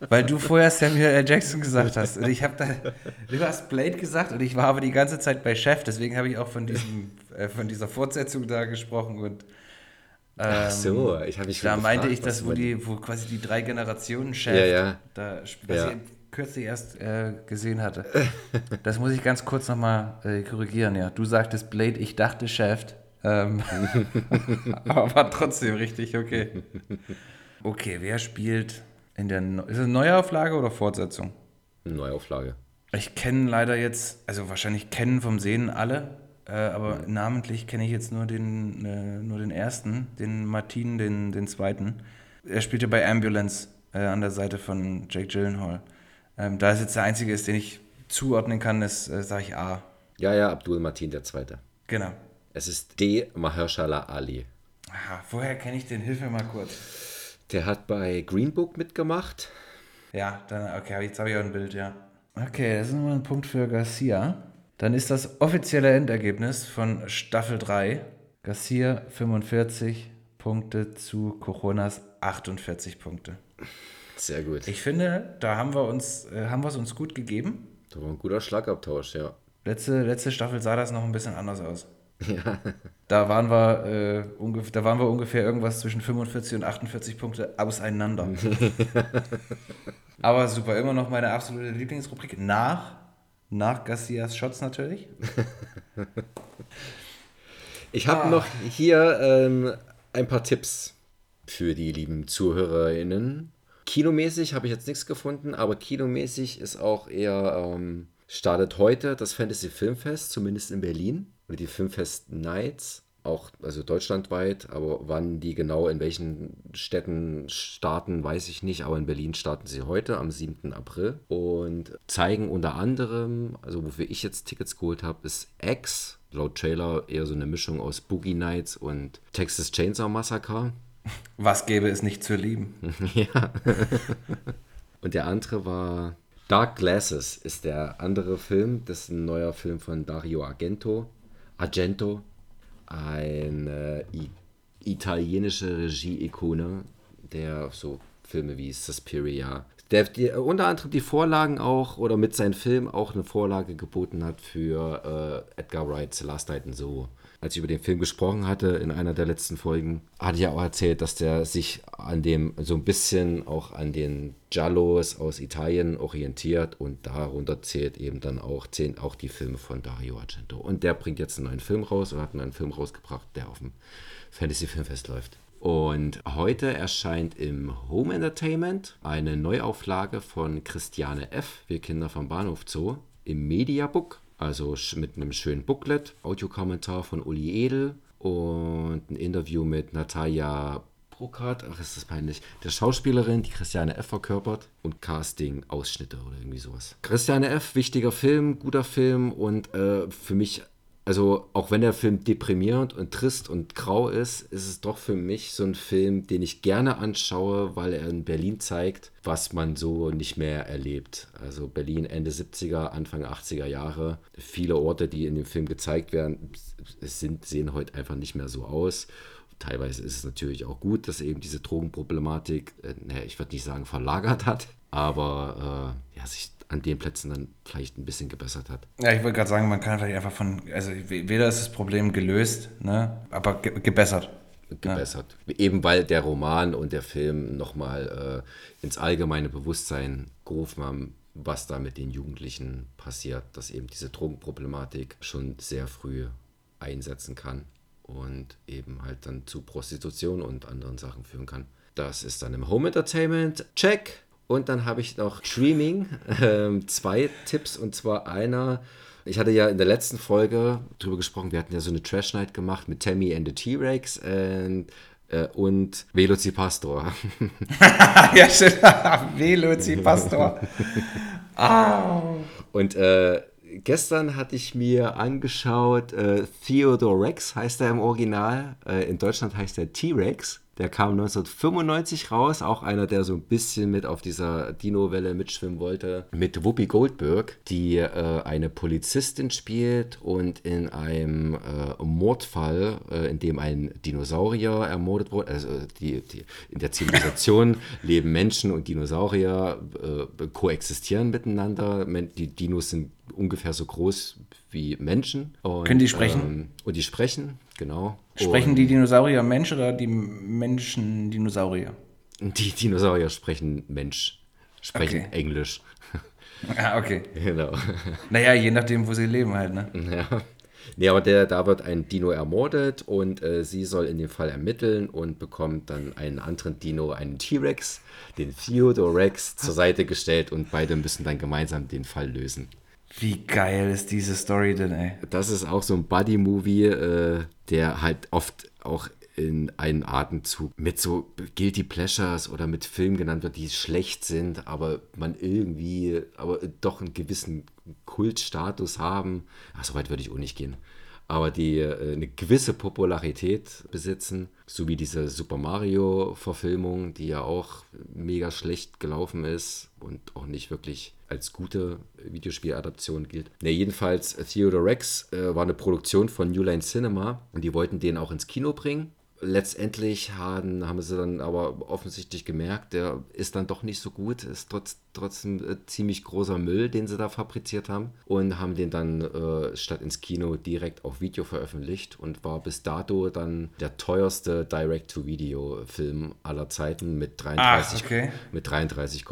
Weil du vorher Samuel L. Jackson gesagt hast. Und ich habe da, du hast Blade gesagt und ich war aber die ganze Zeit bei Chef, deswegen habe ich auch von, diesem, äh, von dieser Fortsetzung da gesprochen und Ach so, ich habe mich Da gefragt, meinte ich, dass wo, die, wo quasi die drei Generationen Chef, ja, ja. Da, was ja. ich kürzlich erst äh, gesehen hatte. Das muss ich ganz kurz nochmal äh, korrigieren, ja. Du sagtest Blade, ich dachte Chef. Ähm, aber war trotzdem richtig, okay. Okay, wer spielt in der. No ist es eine Neuauflage oder Fortsetzung? Neuauflage. Ich kenne leider jetzt, also wahrscheinlich kennen vom Sehen alle, äh, aber mhm. namentlich kenne ich jetzt nur den, äh, nur den ersten, den Martin, den, den zweiten. Er spielte bei Ambulance äh, an der Seite von Jake Gyllenhaal. Ähm, da es jetzt der einzige ist, den ich zuordnen kann, ist, äh, sage ich A. Ja, ja, Abdul Martin, der zweite. Genau. Es ist D. Mahershala Ali. Aha, woher kenne ich den? Hilf mir mal kurz. Der hat bei Green Book mitgemacht. Ja, dann, okay, jetzt habe ich auch ein Bild, ja. Okay, das ist nochmal ein Punkt für Garcia. Dann ist das offizielle Endergebnis von Staffel 3 Garcia 45 Punkte zu Coronas 48 Punkte. Sehr gut. Ich finde, da haben wir uns, äh, haben wir es uns gut gegeben. Das war ein guter Schlagabtausch, ja. Letzte, letzte Staffel sah das noch ein bisschen anders aus. Ja. Da waren wir, äh, ungefähr, da waren wir ungefähr irgendwas zwischen 45 und 48 Punkte auseinander. Aber super, immer noch meine absolute Lieblingsrubrik. Nach, nach Garcias Shots natürlich. Ich habe ah. noch hier ähm, ein paar Tipps für die lieben ZuhörerInnen. Kinomäßig habe ich jetzt nichts gefunden, aber kinomäßig ist auch eher, ähm, startet heute das Fantasy Filmfest, zumindest in Berlin. Oder die Filmfest Nights, auch also deutschlandweit, aber wann die genau in welchen Städten starten, weiß ich nicht. Aber in Berlin starten sie heute am 7. April und zeigen unter anderem, also wofür ich jetzt Tickets geholt habe, ist X laut Trailer eher so eine Mischung aus Boogie Nights und Texas Chainsaw Massacre. Was gäbe es nicht zu lieben? ja. und der andere war Dark Glasses, ist der andere Film. Das ist ein neuer Film von Dario Argento. Argento, eine italienische Regie-Ikone, der so Filme wie Suspiria der die, unter anderem die Vorlagen auch oder mit seinem Film auch eine Vorlage geboten hat für äh, Edgar Wrights Last Night in Soho. Als ich über den Film gesprochen hatte in einer der letzten Folgen, hatte ich ja auch erzählt, dass der sich an dem so ein bisschen auch an den Giallos aus Italien orientiert und darunter zählt eben dann auch, zählen auch die Filme von Dario Argento. Und der bringt jetzt einen neuen Film raus oder hat einen neuen Film rausgebracht, der auf dem Fantasy Filmfest läuft. Und heute erscheint im Home Entertainment eine Neuauflage von Christiane F., Wir Kinder vom Bahnhof Zoo, im Mediabook, also mit einem schönen Booklet, Audiokommentar von Uli Edel und ein Interview mit Natalia Bruckert, ach ist das peinlich, der Schauspielerin, die Christiane F. verkörpert und Casting-Ausschnitte oder irgendwie sowas. Christiane F., wichtiger Film, guter Film und äh, für mich also auch wenn der Film deprimierend und trist und grau ist, ist es doch für mich so ein Film, den ich gerne anschaue, weil er in Berlin zeigt, was man so nicht mehr erlebt. Also Berlin Ende 70er, Anfang 80er Jahre. Viele Orte, die in dem Film gezeigt werden, sind, sehen heute einfach nicht mehr so aus. Teilweise ist es natürlich auch gut, dass eben diese Drogenproblematik, äh, naja, ich würde nicht sagen verlagert hat, aber äh, ja, sich an den Plätzen dann vielleicht ein bisschen gebessert hat. Ja, ich wollte gerade sagen, man kann vielleicht einfach von, also weder ist das Problem gelöst, ne, aber ge gebessert. Gebessert. Ja. Eben weil der Roman und der Film nochmal äh, ins allgemeine Bewusstsein gerufen haben, was da mit den Jugendlichen passiert, dass eben diese Drogenproblematik schon sehr früh einsetzen kann und eben halt dann zu Prostitution und anderen Sachen führen kann. Das ist dann im Home Entertainment. Check! Und dann habe ich noch Streaming, äh, zwei Tipps und zwar einer. Ich hatte ja in der letzten Folge drüber gesprochen, wir hatten ja so eine Trash Night gemacht mit Tammy and the T-Rex und, äh, und Velocipastor. ja, stimmt. Velocipastor. ah. Und äh, gestern hatte ich mir angeschaut, äh, Theodore Rex heißt er im Original. Äh, in Deutschland heißt er T-Rex. Der kam 1995 raus, auch einer, der so ein bisschen mit auf dieser Dino-Welle mitschwimmen wollte, mit Whoopi Goldberg, die äh, eine Polizistin spielt und in einem äh, Mordfall, äh, in dem ein Dinosaurier ermordet wurde, also die, die, in der Zivilisation leben Menschen und Dinosaurier äh, koexistieren miteinander. Die Dinos sind ungefähr so groß wie Menschen. Und, Können die sprechen? Ähm, und die sprechen, genau. Sprechen und die Dinosaurier Mensch oder die Menschen Dinosaurier? Die Dinosaurier sprechen Mensch, sprechen okay. Englisch. Ah, okay. Genau. Naja, je nachdem, wo sie leben halt, ne? Ja. Nee, aber der, da wird ein Dino ermordet und äh, sie soll in dem Fall ermitteln und bekommt dann einen anderen Dino, einen T-Rex, den Theodore Rex, zur Seite gestellt und beide müssen dann gemeinsam den Fall lösen. Wie geil ist diese Story denn, ey? Das ist auch so ein Buddy-Movie, äh, der halt oft auch in einen Atemzug mit so Guilty Pleasures oder mit Filmen genannt wird, die schlecht sind, aber man irgendwie, aber doch einen gewissen Kultstatus haben. Ach, so weit würde ich auch nicht gehen. aber die äh, eine gewisse Popularität besitzen, so wie diese Super Mario-Verfilmung, die ja auch mega schlecht gelaufen ist und auch nicht wirklich als gute Videospieladaption gilt. Ne, jedenfalls Theodore Rex äh, war eine Produktion von New Line Cinema und die wollten den auch ins Kino bringen letztendlich haben, haben sie dann aber offensichtlich gemerkt, der ist dann doch nicht so gut, ist trotz, trotzdem äh, ziemlich großer Müll, den sie da fabriziert haben und haben den dann äh, statt ins Kino direkt auf Video veröffentlicht und war bis dato dann der teuerste Direct-to-Video-Film aller Zeiten mit 33,5 okay. 33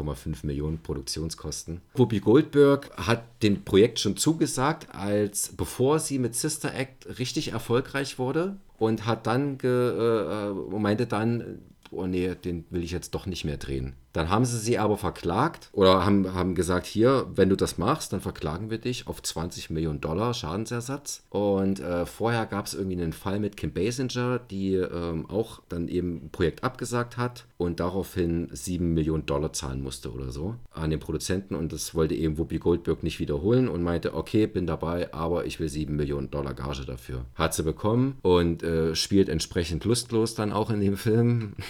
Millionen Produktionskosten. Whoopi Goldberg hat dem Projekt schon zugesagt, als bevor sie mit Sister Act richtig erfolgreich wurde und hat dann ge, äh, äh meinte dann, oh nee, den will ich jetzt doch nicht mehr drehen. Dann haben sie sie aber verklagt oder haben, haben gesagt, hier, wenn du das machst, dann verklagen wir dich auf 20 Millionen Dollar Schadensersatz. Und äh, vorher gab es irgendwie einen Fall mit Kim Basinger, die ähm, auch dann eben ein Projekt abgesagt hat und daraufhin 7 Millionen Dollar zahlen musste oder so an den Produzenten. Und das wollte eben Whoopi Goldberg nicht wiederholen und meinte, okay, bin dabei, aber ich will 7 Millionen Dollar Gage dafür. Hat sie bekommen und äh, spielt entsprechend lustlos dann auch in dem Film.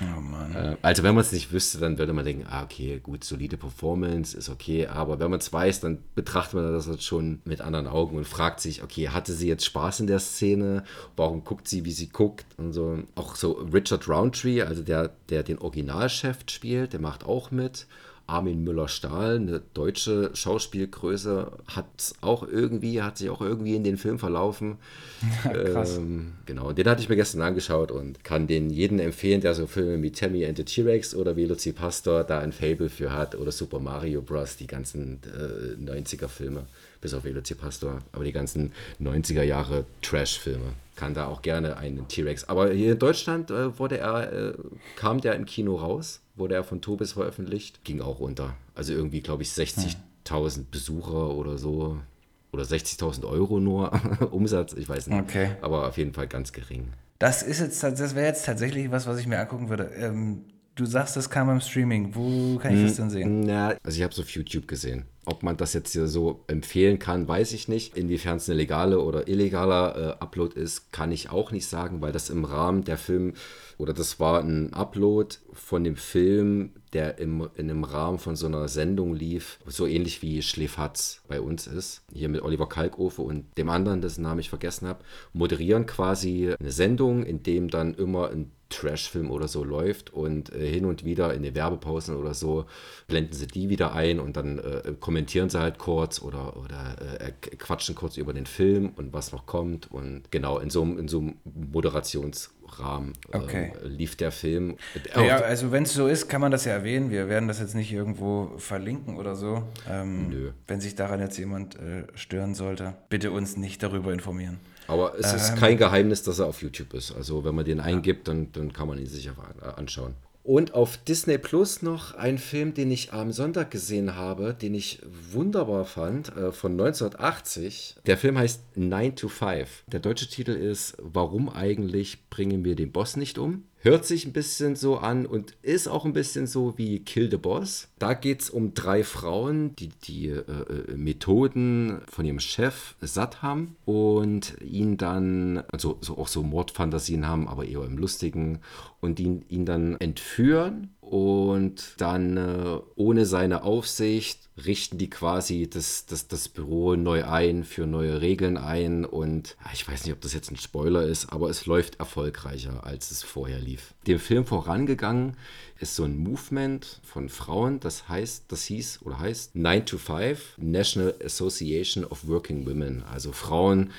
Oh. Äh, also wenn man es nicht wüsste, dann würde man denken, ah, okay, gut, solide Performance, ist okay. Aber wenn man es weiß, dann betrachtet man das halt schon mit anderen Augen und fragt sich, okay, hatte sie jetzt Spaß in der Szene? Warum guckt sie, wie sie guckt? Und so. Auch so Richard Roundtree, also der, der den Originalchef spielt, der macht auch mit. Armin Müller-Stahl, eine deutsche Schauspielgröße, hat auch irgendwie, hat sich auch irgendwie in den Film verlaufen. Krass. Ähm, genau, den hatte ich mir gestern angeschaut und kann den jeden empfehlen, der so Filme wie Tammy and the T-Rex oder Velocipastor da ein Fable für hat oder Super Mario Bros., die ganzen äh, 90er-Filme, bis auf Velocipastor, aber die ganzen 90er Jahre Trash-Filme kann da auch gerne einen T-Rex. Aber hier in Deutschland äh, wurde er, äh, kam der im Kino raus, wurde er von Tobis veröffentlicht, ging auch runter. Also irgendwie, glaube ich, 60.000 Besucher oder so. Oder 60.000 Euro nur Umsatz, ich weiß nicht. Okay. Aber auf jeden Fall ganz gering. Das ist jetzt, das wäre jetzt tatsächlich was, was ich mir angucken würde. Ähm, Du sagst, das kam im Streaming. Wo kann ich das denn sehen? Na, also ich habe es auf YouTube gesehen. Ob man das jetzt hier so empfehlen kann, weiß ich nicht. Inwiefern es eine legale oder illegaler äh, Upload ist, kann ich auch nicht sagen, weil das im Rahmen der Film oder das war ein Upload von dem Film, der im, in einem Rahmen von so einer Sendung lief, so ähnlich wie Schläfatz bei uns ist. Hier mit Oliver Kalkofe und dem anderen, dessen Namen ich vergessen habe, moderieren quasi eine Sendung, in dem dann immer ein Trash-Film oder so läuft und äh, hin und wieder in den Werbepausen oder so blenden sie die wieder ein und dann äh, kommentieren sie halt kurz oder, oder äh, quatschen kurz über den Film und was noch kommt und genau in so, in so einem Moderationsrahmen äh, okay. lief der Film. Ja, also wenn es so ist, kann man das ja erwähnen. Wir werden das jetzt nicht irgendwo verlinken oder so. Ähm, Nö. Wenn sich daran jetzt jemand äh, stören sollte, bitte uns nicht darüber informieren. Aber es ist ähm, kein Geheimnis, dass er auf YouTube ist. Also wenn man den eingibt, dann, dann kann man ihn sich anschauen. Und auf Disney Plus noch ein Film, den ich am Sonntag gesehen habe, den ich wunderbar fand, äh, von 1980. Der Film heißt 9 to 5. Der deutsche Titel ist Warum eigentlich bringen wir den Boss nicht um? Hört sich ein bisschen so an und ist auch ein bisschen so wie Kill the Boss. Da geht es um drei Frauen, die die äh, äh, Methoden von ihrem Chef satt haben und ihn dann, also so auch so Mordfantasien haben, aber eher im Lustigen, und ihn, ihn dann entführen und dann äh, ohne seine Aufsicht richten die quasi das, das, das Büro neu ein, für neue Regeln ein und ich weiß nicht, ob das jetzt ein Spoiler ist, aber es läuft erfolgreicher, als es vorher lief. Dem Film vorangegangen ist so ein Movement von Frauen, das heißt, das hieß oder heißt 9 to 5 National Association of Working Women, also Frauen,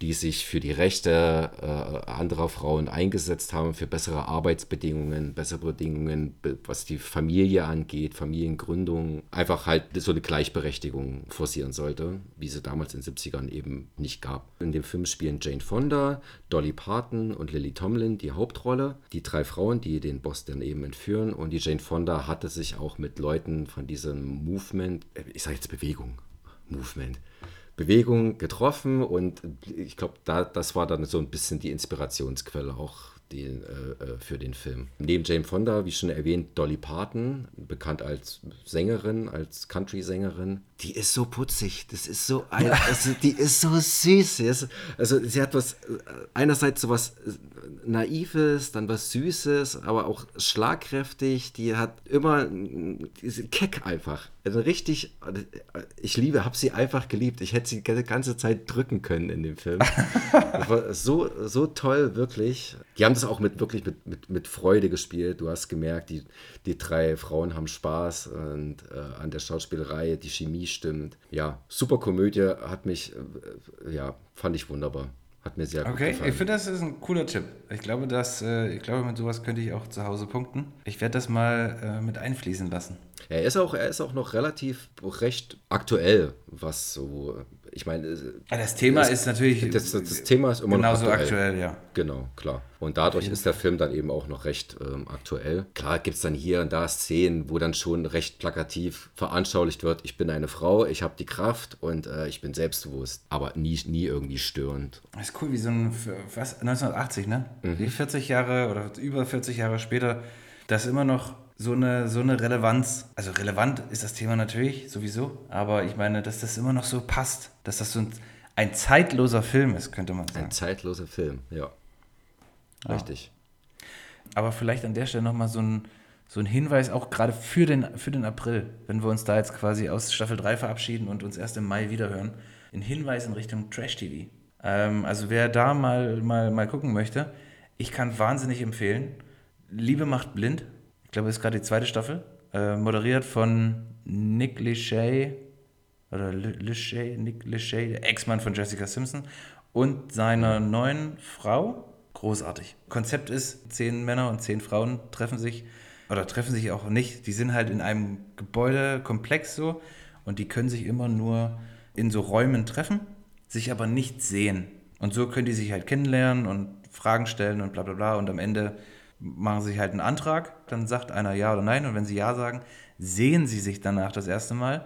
die sich für die Rechte äh, anderer Frauen eingesetzt haben, für bessere Arbeitsbedingungen, bessere Bedingungen, was die Familie angeht, Familiengründung, einfach halt so eine Gleichberechtigung forcieren sollte, wie sie damals in den 70ern eben nicht gab. In dem Film spielen Jane Fonda, Dolly Parton und Lily Tomlin die Hauptrolle, die drei Frauen, die den Boss dann eben entführen. Und die Jane Fonda hatte sich auch mit Leuten von diesem Movement, äh, ich sage jetzt Bewegung, Movement, Bewegung getroffen. Und ich glaube, da, das war dann so ein bisschen die Inspirationsquelle auch den, äh, äh, für den Film. Neben Jane Fonda, wie schon erwähnt, Dolly Parton, bekannt als Sängerin, als Country-Sängerin. Die ist so putzig, das ist so, ein, also, die ist so süß. Ist, also sie hat was, äh, einerseits so was äh, Naives, dann was Süßes, aber auch schlagkräftig. Die hat immer diese Keck einfach. Also richtig, ich liebe, habe sie einfach geliebt. Ich hätte sie die ganze Zeit drücken können in dem Film. das war so, so toll, wirklich. Die haben das auch mit wirklich mit, mit, mit Freude gespielt. Du hast gemerkt, die, die drei Frauen haben Spaß und äh, an der Schauspielerei, die Chemie stimmt. Ja, super Komödie, hat mich, äh, ja, fand ich wunderbar. Hat mir sehr gut okay, gefallen. ich finde, das ist ein cooler Tipp. Ich glaube, dass, äh, ich glaube, mit sowas könnte ich auch zu Hause punkten. Ich werde das mal äh, mit einfließen lassen. Er ist auch, er ist auch noch relativ recht aktuell, was so, ich meine. Das Thema es, ist natürlich. Das, das, Thema ist immer genauso noch aktuell. aktuell. ja. Genau, klar. Und dadurch ist der Film dann eben auch noch recht ähm, aktuell. Klar gibt es dann hier und da Szenen, wo dann schon recht plakativ veranschaulicht wird, ich bin eine Frau, ich habe die Kraft und äh, ich bin selbstbewusst, aber nie, nie irgendwie störend. Das ist cool, wie so ein, was, 1980, ne? Mhm. Wie 40 Jahre oder über 40 Jahre später, das immer noch so eine, so eine Relevanz. Also relevant ist das Thema natürlich sowieso, aber ich meine, dass das immer noch so passt, dass das so ein, ein zeitloser Film ist, könnte man sagen. Ein zeitloser Film, ja. Richtig. Ja. Aber vielleicht an der Stelle nochmal so ein, so ein Hinweis, auch gerade für den, für den April, wenn wir uns da jetzt quasi aus Staffel 3 verabschieden und uns erst im Mai wiederhören. Ein Hinweis in Richtung Trash-TV. Ähm, also wer da mal, mal, mal gucken möchte, ich kann wahnsinnig empfehlen. Liebe macht blind glaube, es ist gerade die zweite Staffel, äh, moderiert von Nick Lachey, oder Lachey, Nick Lachey, der Ex-Mann von Jessica Simpson und seiner neuen Frau. Großartig. Konzept ist, zehn Männer und zehn Frauen treffen sich, oder treffen sich auch nicht, die sind halt in einem Gebäudekomplex so und die können sich immer nur in so Räumen treffen, sich aber nicht sehen. Und so können die sich halt kennenlernen und Fragen stellen und bla bla bla und am Ende machen sie sich halt einen Antrag, dann sagt einer ja oder nein und wenn sie ja sagen, sehen sie sich danach das erste Mal,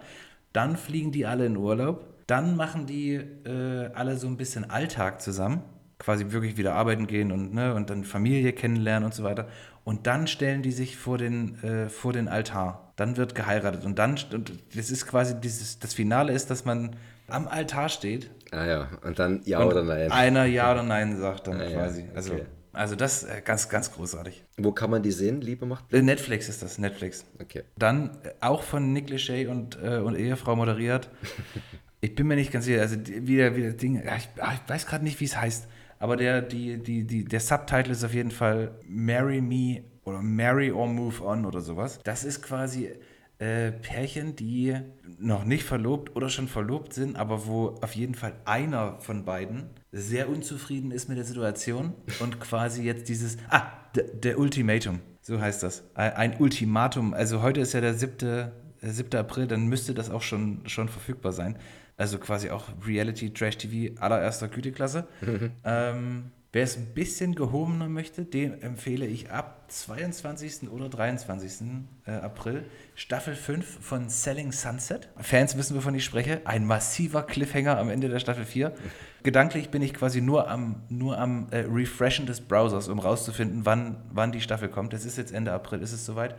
dann fliegen die alle in Urlaub, dann machen die äh, alle so ein bisschen Alltag zusammen, quasi wirklich wieder arbeiten gehen und, ne, und dann Familie kennenlernen und so weiter und dann stellen die sich vor den, äh, vor den Altar, dann wird geheiratet und dann, und das ist quasi dieses, das Finale ist, dass man am Altar steht. Ah ja, und dann ja und oder nein. Einer ja oder nein sagt dann ah, quasi. Ja. Also okay. Also das ist äh, ganz, ganz großartig. Wo kann man die sehen, Liebe macht? Äh, Netflix ist das, Netflix. Okay. Dann äh, auch von Nick Lachey und, äh, und Ehefrau moderiert. ich bin mir nicht ganz sicher, also wie der, wie der Ding, ja, ich, ah, ich, weiß gerade nicht, wie es heißt, aber der, die, die, die, der Subtitle ist auf jeden Fall Marry Me oder Marry or Move On oder sowas. Das ist quasi äh, Pärchen, die noch nicht verlobt oder schon verlobt sind, aber wo auf jeden Fall einer von beiden sehr unzufrieden ist mit der Situation und quasi jetzt dieses, ah, der Ultimatum, so heißt das. Ein Ultimatum, also heute ist ja der 7. 7. April, dann müsste das auch schon, schon verfügbar sein. Also quasi auch Reality Trash TV allererster Güteklasse. Mhm. Ähm, Wer es ein bisschen gehobener möchte, dem empfehle ich ab 22. oder 23. Äh, April Staffel 5 von Selling Sunset. Fans wissen, wovon ich spreche. Ein massiver Cliffhanger am Ende der Staffel 4. Gedanklich bin ich quasi nur am, nur am äh, Refreshen des Browsers, um rauszufinden, wann, wann die Staffel kommt. Es ist jetzt Ende April, ist es soweit.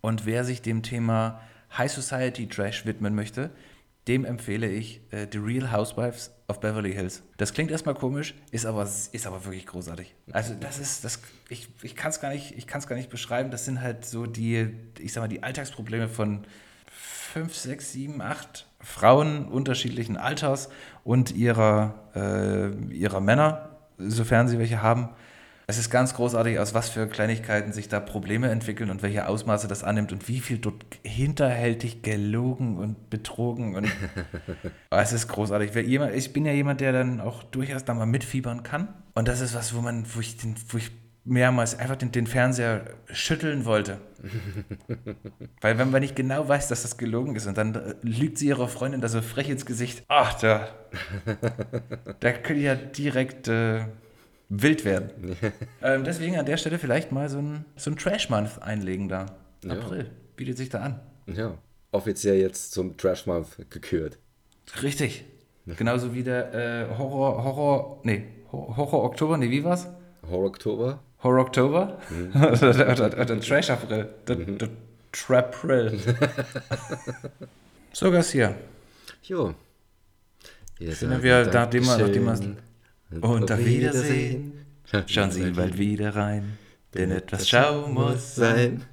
Und wer sich dem Thema High Society Trash widmen möchte, dem empfehle ich äh, The Real Housewives of Beverly Hills. Das klingt erstmal komisch, ist aber, ist aber wirklich großartig. Also das ist, das, ich, ich kann es gar, nicht, gar nicht beschreiben. Das sind halt so die, ich sag mal, die Alltagsprobleme von fünf, sechs, sieben, acht Frauen unterschiedlichen Alters und ihrer, äh, ihrer Männer, sofern sie welche haben. Es ist ganz großartig, aus was für Kleinigkeiten sich da Probleme entwickeln und welche Ausmaße das annimmt und wie viel dort hinterhältig gelogen und betrogen. Und es ist großartig. Ich bin ja jemand, der dann auch durchaus da mal mitfiebern kann. Und das ist was, wo man, wo ich, den, wo ich mehrmals einfach den, den Fernseher schütteln wollte. Weil wenn man nicht genau weiß, dass das gelogen ist und dann äh, lügt sie ihrer Freundin da so frech ins Gesicht, ach, da, da könnte ich ja direkt... Äh, wild werden. ähm, deswegen an der Stelle vielleicht mal so ein, so ein Trash-Month einlegen da. April. Ja. Bietet sich da an. Ja. Offiziell jetzt zum Trash-Month gekürt. Richtig. Genauso wie der äh, Horror, Horror, nee, Horror Oktober, nee, wie war's? Horror Oktober? Horror oder, oder, oder Trash April. Der, der Trapril. so, Garcia. Jo. Wir Finden wir, nachdem wir, nachdem wir und auf Wiedersehen. Schauen Sie bald wieder rein, denn etwas Schau muss sein.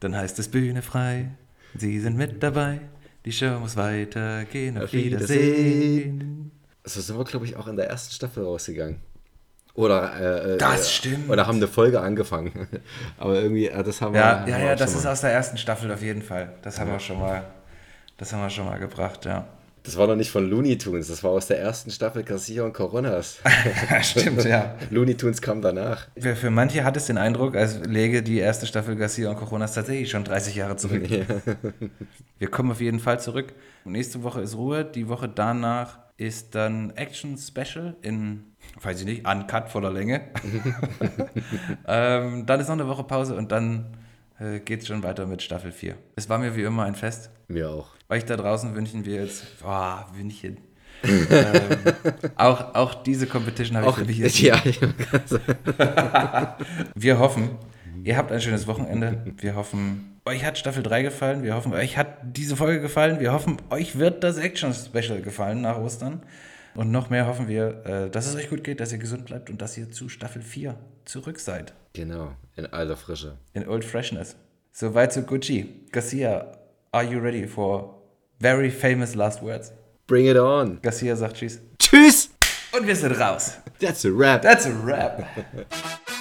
Dann heißt es Bühne frei, Sie sind mit dabei, die Show muss weitergehen, auf, Auf Wiedersehen. So sind wir, glaube ich, auch in der ersten Staffel rausgegangen. Oder, äh, äh, Das äh, stimmt. Oder haben eine Folge angefangen. Aber irgendwie, äh, das haben wir. Ja, haben ja, ja, das ist mal. aus der ersten Staffel auf jeden Fall. Das haben wir schon mal, das haben wir schon mal gebracht, ja. Das war noch nicht von Looney Tunes, das war aus der ersten Staffel Garcia und Coronas. Stimmt, ja. Looney Tunes kam danach. Für, für manche hat es den Eindruck, als läge die erste Staffel Garcia und Coronas tatsächlich schon 30 Jahre zurück. Wir kommen auf jeden Fall zurück. Nächste Woche ist Ruhe, die Woche danach ist dann Action Special in, weiß ich nicht, Uncut voller Länge. ähm, dann ist noch eine Woche Pause und dann äh, geht es schon weiter mit Staffel 4. Es war mir wie immer ein Fest. Mir auch. Euch da draußen wünschen wir jetzt, boah, Wünschen. ähm, auch, auch diese Competition habe ich für mich jetzt ja, wir hoffen, ihr habt ein schönes Wochenende. Wir hoffen, euch hat Staffel 3 gefallen. Wir hoffen, euch hat diese Folge gefallen. Wir hoffen, euch wird das Action-Special gefallen nach Ostern. Und noch mehr hoffen wir, äh, dass es euch gut geht, dass ihr gesund bleibt und dass ihr zu Staffel 4 zurück seid. genau, in alter Frische. In Old Freshness. Soweit zu Gucci. Garcia, are you ready for very famous last words? Bring it on. Garcia sagt Tschüss. Tschüss! Und wir sind raus. That's a wrap. That's a wrap.